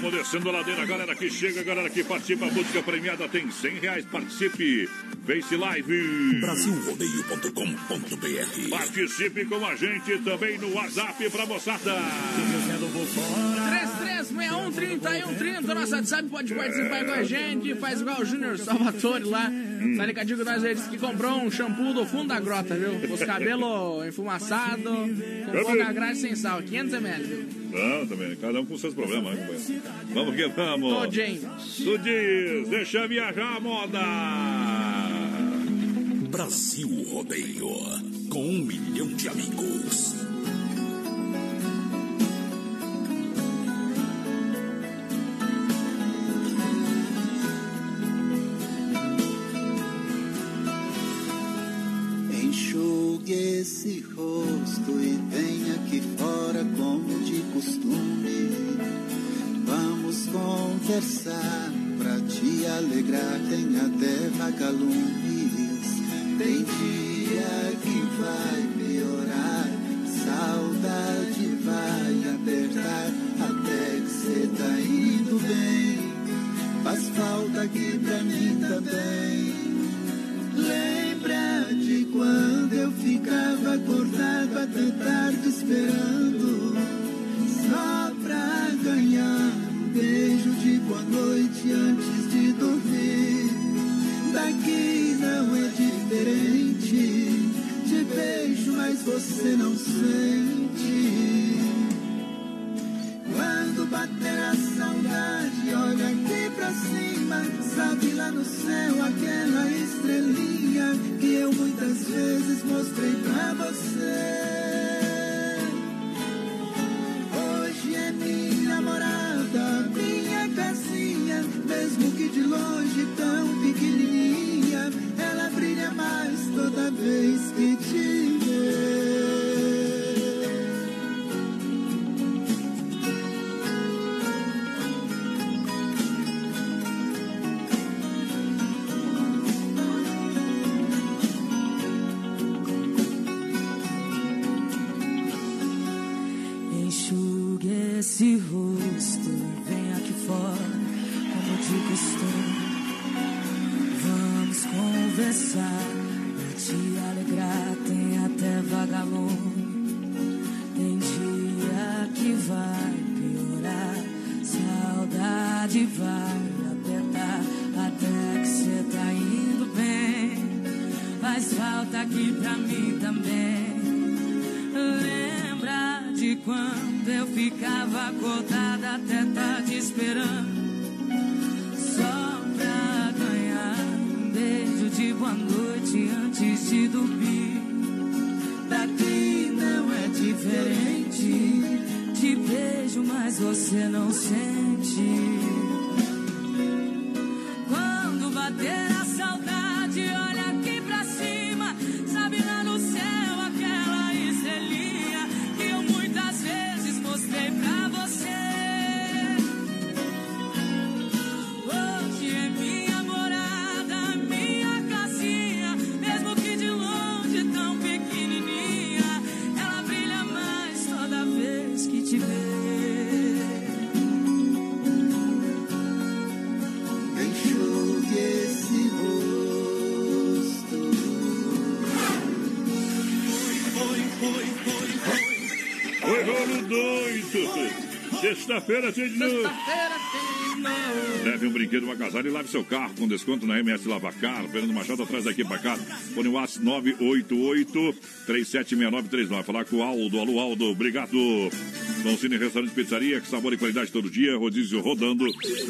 Vamos descendo a ladeira, galera que chega, galera que participa. A música premiada tem 100 reais. Participe. Face Live. Brasilrodeio.com.br Participe com a gente também no WhatsApp pra moçada. 33613130. Nosso WhatsApp pode participar com a gente. Faz igual o Júnior Salvatore lá. Tá ligadinho com nós, ele disse que comprou um shampoo do fundo da grota, viu? Os cabelos enfumaçados, com pouca graxa sem sal. 500 ml, viu? Não, também. Cada um com seus problemas, né, companheiro? Vamos que vamos. Todinho. Tudinhos. Deixa viajar a moda. Brasil Rodeio. Com um milhão de amigos. Conversar pra te alegrar, tem até vagalumes. Tem dia que vai piorar, saudade vai apertar, até que cê tá indo bem. Faz falta aqui pra mim Sexta-feira, cheio de novo. Tem. Leve um brinquedo, uma casal e lave seu carro com desconto na MS Lavacar. Fernando Machado atrás daqui pra cá. Fone WhatsApp 988-376939. Falar com o Aldo. Alô, Aldo. Obrigado. Dom Cine Restaurante e Pizzaria, que sabor e qualidade todo dia. Rodízio rodando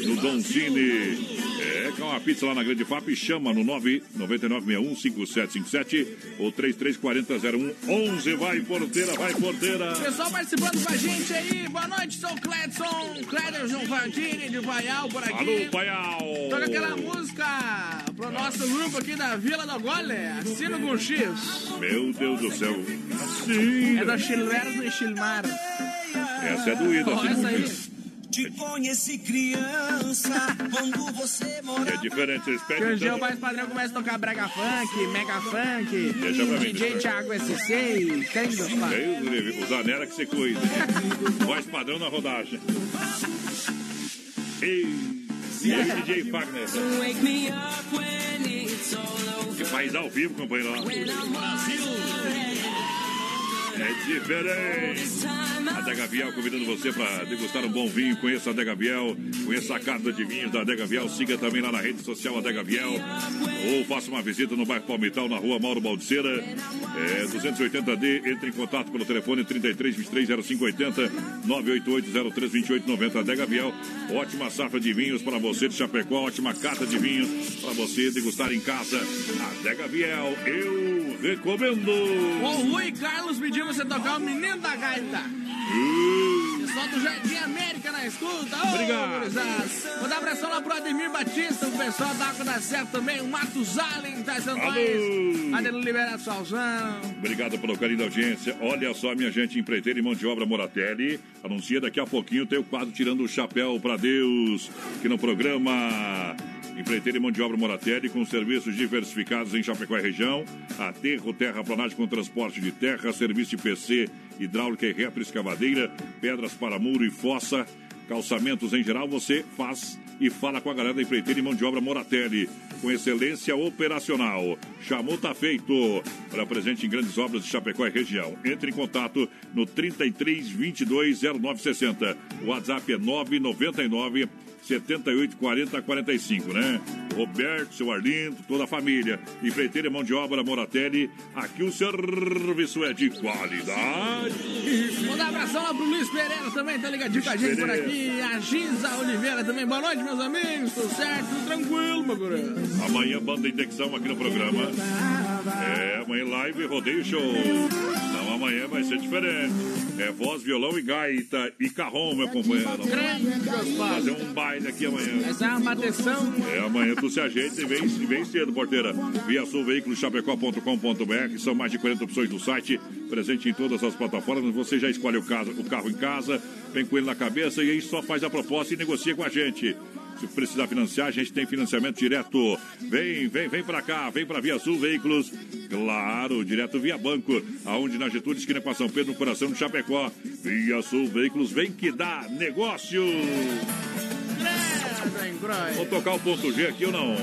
no Dom Cine. Quer uma pizza lá na Grande FAP? Chama no 999615757 ou 33400111. Vai, porteira, vai, porteira. Pessoal participando com a gente aí. Boa noite, sou o Cledson. Clederson Fantini de Paial por aqui. Alô, Paial. Toca aquela música pro nosso grupo aqui da Vila do Gole. Assino com X. Meu Deus do céu. Sim. É da Chilverso e Chilmar. Essa é doída. Ó, essa aí. Te conheci criança, quando você morava... É diferente, vocês Que pedem o Gil então. mais padrão começa a tocar brega funk, mega funk, Deixa pra mim, DJ. Thiago SC, tem dos lá. Deus livre, o Zanera que você cuida. Voz padrão na rodagem. Ei, e aí, DJ Fagner? Wake me up when it's all over. Que faz ao vivo, companheiro. É diferente. A Dega Viel convidando você para degustar um bom vinho. Conheça a Dega Viel, conheça a carta de vinhos da Dega Viel. Siga também lá na rede social a Dega Viel. Ou faça uma visita no bairro Palmital, na rua Mauro Baldiceira, é, 280D. Entre em contato pelo telefone 33 23 0580 988 03 28 90. Dega Viel, ótima safra de vinhos para você de Chapecó, ótima carta de vinhos para você degustar em casa. A Dega Viel, eu recomendo. O Rui Carlos pediu você tocar o Menino da Gaita. Pessoal do Jardim América na escuta. Ô, Obrigado. Mandar abração lá pro Ademir Batista, o pessoal da Água da Serra também, o Matos Allen, tá Alô. nós. Adelo Liberato Salzão. Obrigado pelo carinho da audiência. Olha só, minha gente, empreiteira e mão de obra Moratelli. Anuncia daqui a pouquinho tem o quadro Tirando o Chapéu para Deus, aqui no programa. Empreiteira e mão de obra Moratelli, com serviços diversificados em Chapecó e região. Aterro, terraplanagem com transporte de terra, serviço de PC, hidráulica e retroescavadeira, pedras para muro e fossa, calçamentos em geral, você faz e fala com a galera da empreiteira e mão de obra Moratelli, com excelência operacional. Chamou, tá feito. Para presente em grandes obras de Chapecó e região. Entre em contato no 33 22 0960. O WhatsApp é 999 78 40 45, né? Roberto, seu Arlindo, toda a família. Empreiteira mão de obra Moratelli. Aqui o serviço é de qualidade. Mandar um abração lá pro Luiz Pereira também, tá ligadinho com a gente por aqui. A Giza Oliveira também. Boa noite, meus amigos. Tudo certo? Tudo tranquilo, meu guri. Amanhã, banda indexão aqui no programa. É, amanhã live rodeio show. Não, amanhã vai ser diferente. É voz, violão e gaita e carrom, meu companheiro. Grande. Fazer um baile aqui amanhã. Essa é uma bateção. É, amanhã tu se ajeita e vem, vem cedo, porteira. Via Sul Veículos Chapecó.com.br, são mais de 40 opções do site, presente em todas as plataformas. Você já escolhe o, caso, o carro em casa, vem com ele na cabeça e aí só faz a proposta e negocia com a gente. Se precisar financiar, a gente tem financiamento direto. Vem, vem, vem pra cá, vem pra Via Sul Veículos. Claro, direto via banco, aonde na Getúlio, esquina com São Pedro, no coração de Chapecó. Via Sul Veículos, vem que dá negócio. Vou tocar o ponto G aqui ou não?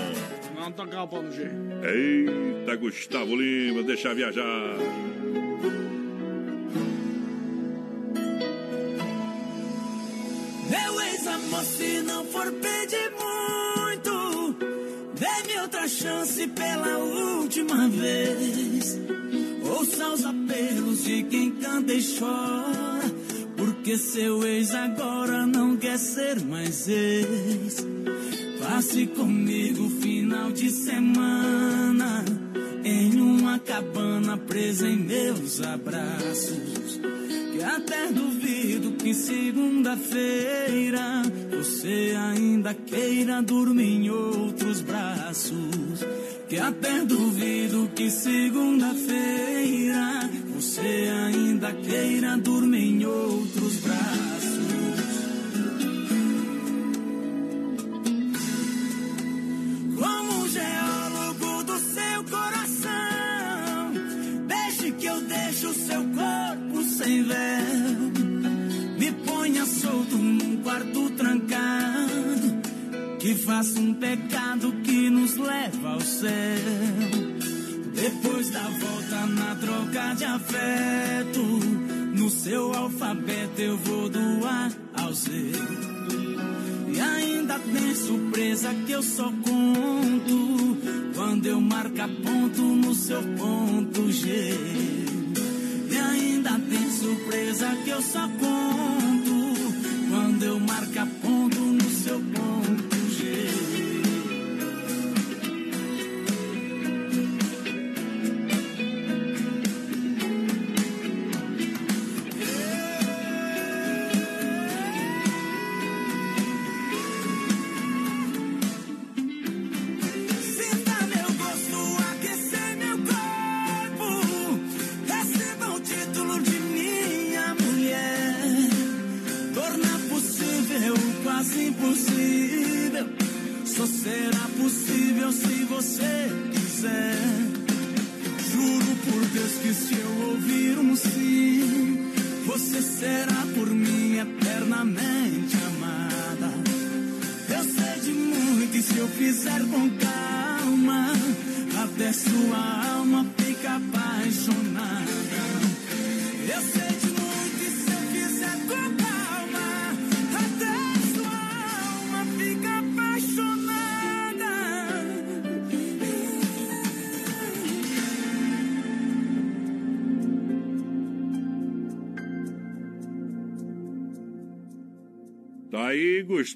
Vamos tocar o ponto G. Eita, Gustavo Lima, deixa viajar. Meu ex-amor, se não for pedir muito, dê-me outra chance pela última vez. Ouça os apelos de quem canta e chora, porque seu ex agora não quer ser mais ex. Passe comigo final de semana em uma cabana presa em meus abraços. Até duvido que segunda-feira você ainda queira dormir em outros braços. Que até duvido que segunda-feira você ainda queira dormir em outros braços. Quarto trancado, que faça um pecado que nos leva ao céu. Depois da volta na troca de afeto, no seu alfabeto eu vou do A ao Z. E ainda tem surpresa que eu só conto quando eu marcar ponto no seu ponto G. E ainda tem surpresa que eu só conto quando eu marcar ponto no seu ponto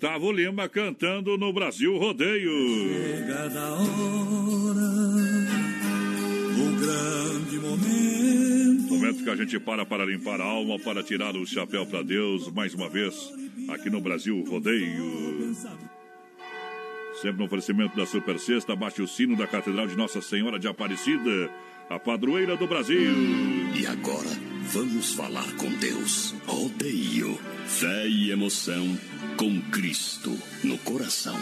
Gustavo Lima cantando no Brasil Rodeio. Chegada a hora, o grande momento. Momento que a gente para para limpar a alma, para tirar o chapéu para Deus, mais uma vez, aqui no Brasil Rodeio. Sempre no oferecimento da Super Sexta, baixe o sino da Catedral de Nossa Senhora de Aparecida, a padroeira do Brasil. E agora, vamos falar com Deus. Rodeio, fé e emoção com Cristo no coração.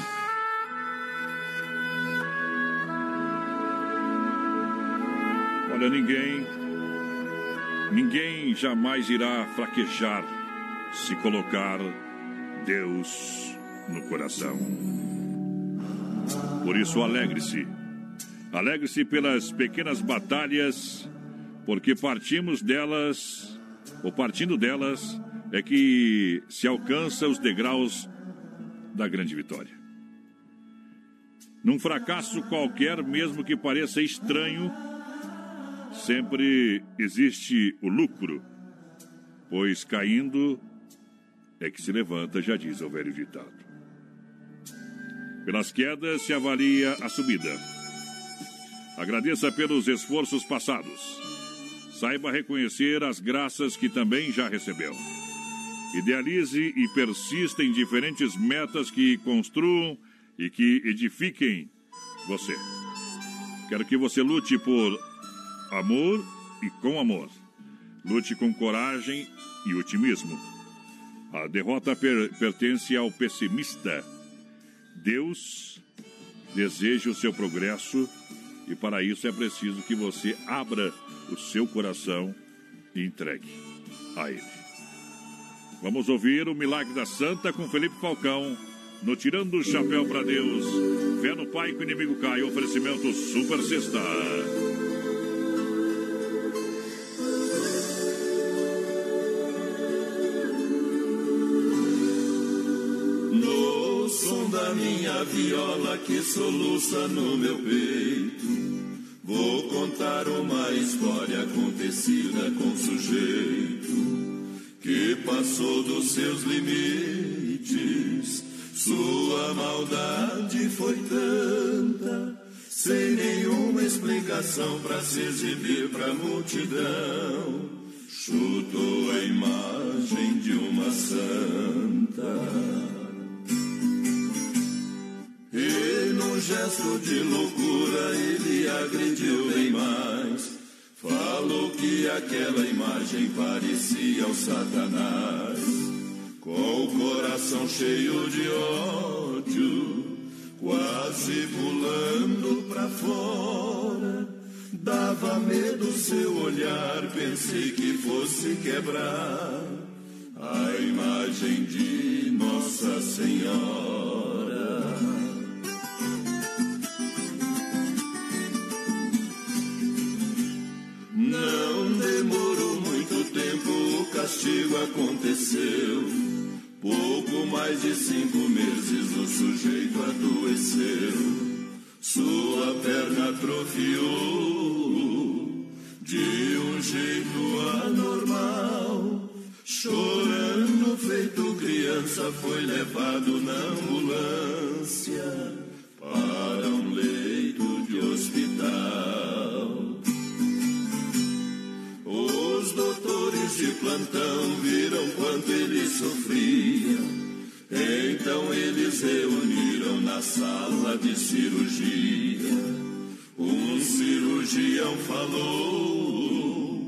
Olha, ninguém, ninguém jamais irá fraquejar se colocar Deus no coração. Por isso, alegre-se. Alegre-se pelas pequenas batalhas, porque partimos delas, ou partindo delas, é que se alcança os degraus da grande vitória. Num fracasso qualquer, mesmo que pareça estranho, sempre existe o lucro, pois caindo é que se levanta, já diz o velho ditado. Pelas quedas se avalia a subida. Agradeça pelos esforços passados. Saiba reconhecer as graças que também já recebeu. Idealize e persista em diferentes metas que construam e que edifiquem você. Quero que você lute por amor e com amor. Lute com coragem e otimismo. A derrota per pertence ao pessimista. Deus deseja o seu progresso e para isso é preciso que você abra o seu coração entregue a Ele. Vamos ouvir o Milagre da Santa com Felipe Falcão no Tirando o Chapéu para Deus. Fé no Pai que o inimigo cai. Oferecimento Super Sexta. No som da minha viola que soluça no meu peito, vou contar uma história acontecida com sujeito que passou dos seus limites. Sua maldade foi tanta, sem nenhuma explicação para se exibir pra multidão. Chutou a imagem de uma santa. Gesto de loucura ele agrediu bem mais. Falou que aquela imagem parecia o Satanás, com o coração cheio de ódio, quase pulando pra fora. Dava medo seu olhar, pensei que fosse quebrar a imagem de Nossa Senhora. Pouco mais de cinco meses o sujeito adoeceu. Sua perna atrofiou de um jeito anormal. Chorando, feito criança, foi levado na ambulância para um leito de hospital. Os doutores de plantão quanto ele sofria. Então eles reuniram na sala de cirurgia. Um cirurgião falou: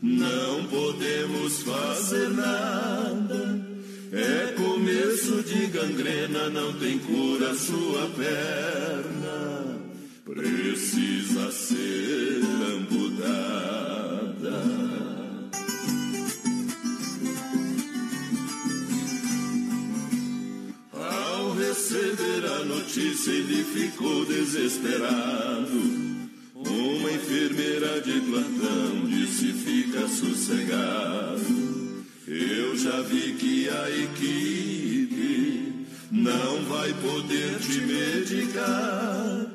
não podemos fazer nada. É começo de gangrena, não tem cura sua perna. Precisa ser amputada. Notícia, ele ficou desesperado. Uma enfermeira de plantão disse: fica sossegado. Eu já vi que a equipe não vai poder te medicar.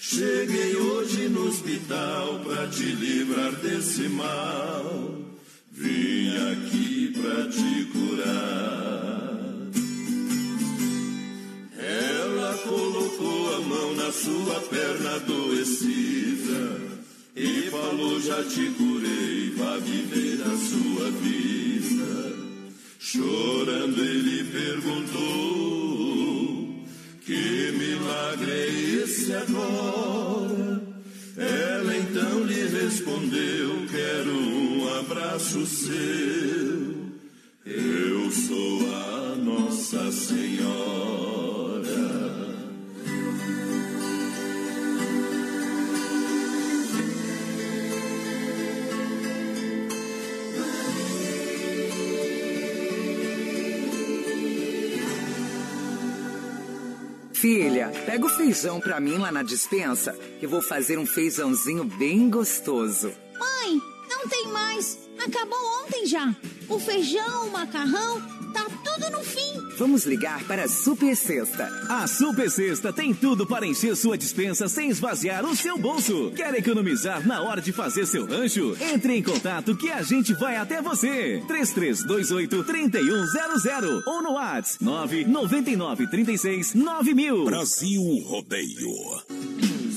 Cheguei hoje no hospital pra te livrar desse mal. Vim aqui pra te curar. Sua perna adoecida e falou: Já te curei, vá viver a sua vida. Chorando, ele perguntou: Que milagre é esse agora? Ela então lhe respondeu: Quero um abraço seu. Eu sou a Nossa Senhora. Filha, pega o feijão pra mim lá na dispensa, que vou fazer um feijãozinho bem gostoso. Mãe, não tem mais. Acabou ontem já. O feijão, o macarrão, tá tudo no fim. Vamos ligar para a Super Sexta. A Super Sexta tem tudo para encher sua dispensa sem esvaziar o seu bolso. Quer economizar na hora de fazer seu rancho? Entre em contato que a gente vai até você. 3328-3100 ou no WhatsApp 999369000. Brasil Rodeio.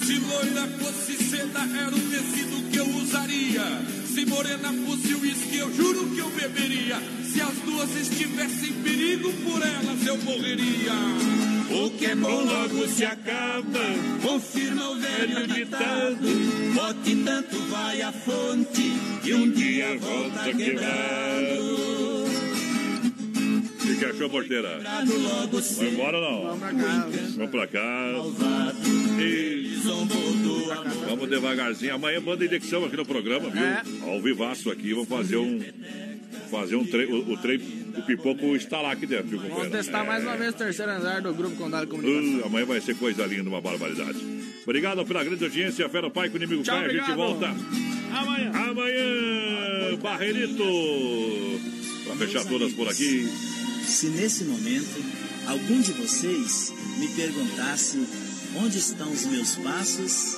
Se loira fosse seda, era o tecido que eu usaria. Se morena fosse uísque, eu juro que eu beberia. Se as duas estivessem em perigo, por elas eu morreria. O que é bom logo se acaba, confirma o velho ditado. Bote tanto vai a fonte e um dia volta quebrado. O que achou, porteira? Vai embora não? Vamos pra casa. E... Vamos devagarzinho. Amanhã manda indexão aqui no programa, viu? É. Ao vivaço aqui. Vamos fazer um. Fazer um trem. O, o trem. O pipoco está lá aqui dentro, viu, Vamos testar mais uma vez o terceiro andar do Grupo Condado Comunicação. Uh, amanhã vai ser coisa linda, uma barbaridade. Obrigado pela grande audiência. No Pai com o inimigo Tchau, cai. A gente obrigado. volta Amanhã. amanhã. Barreirito. Pra fechar todas por aqui. Se nesse momento algum de vocês me perguntasse onde estão os meus passos,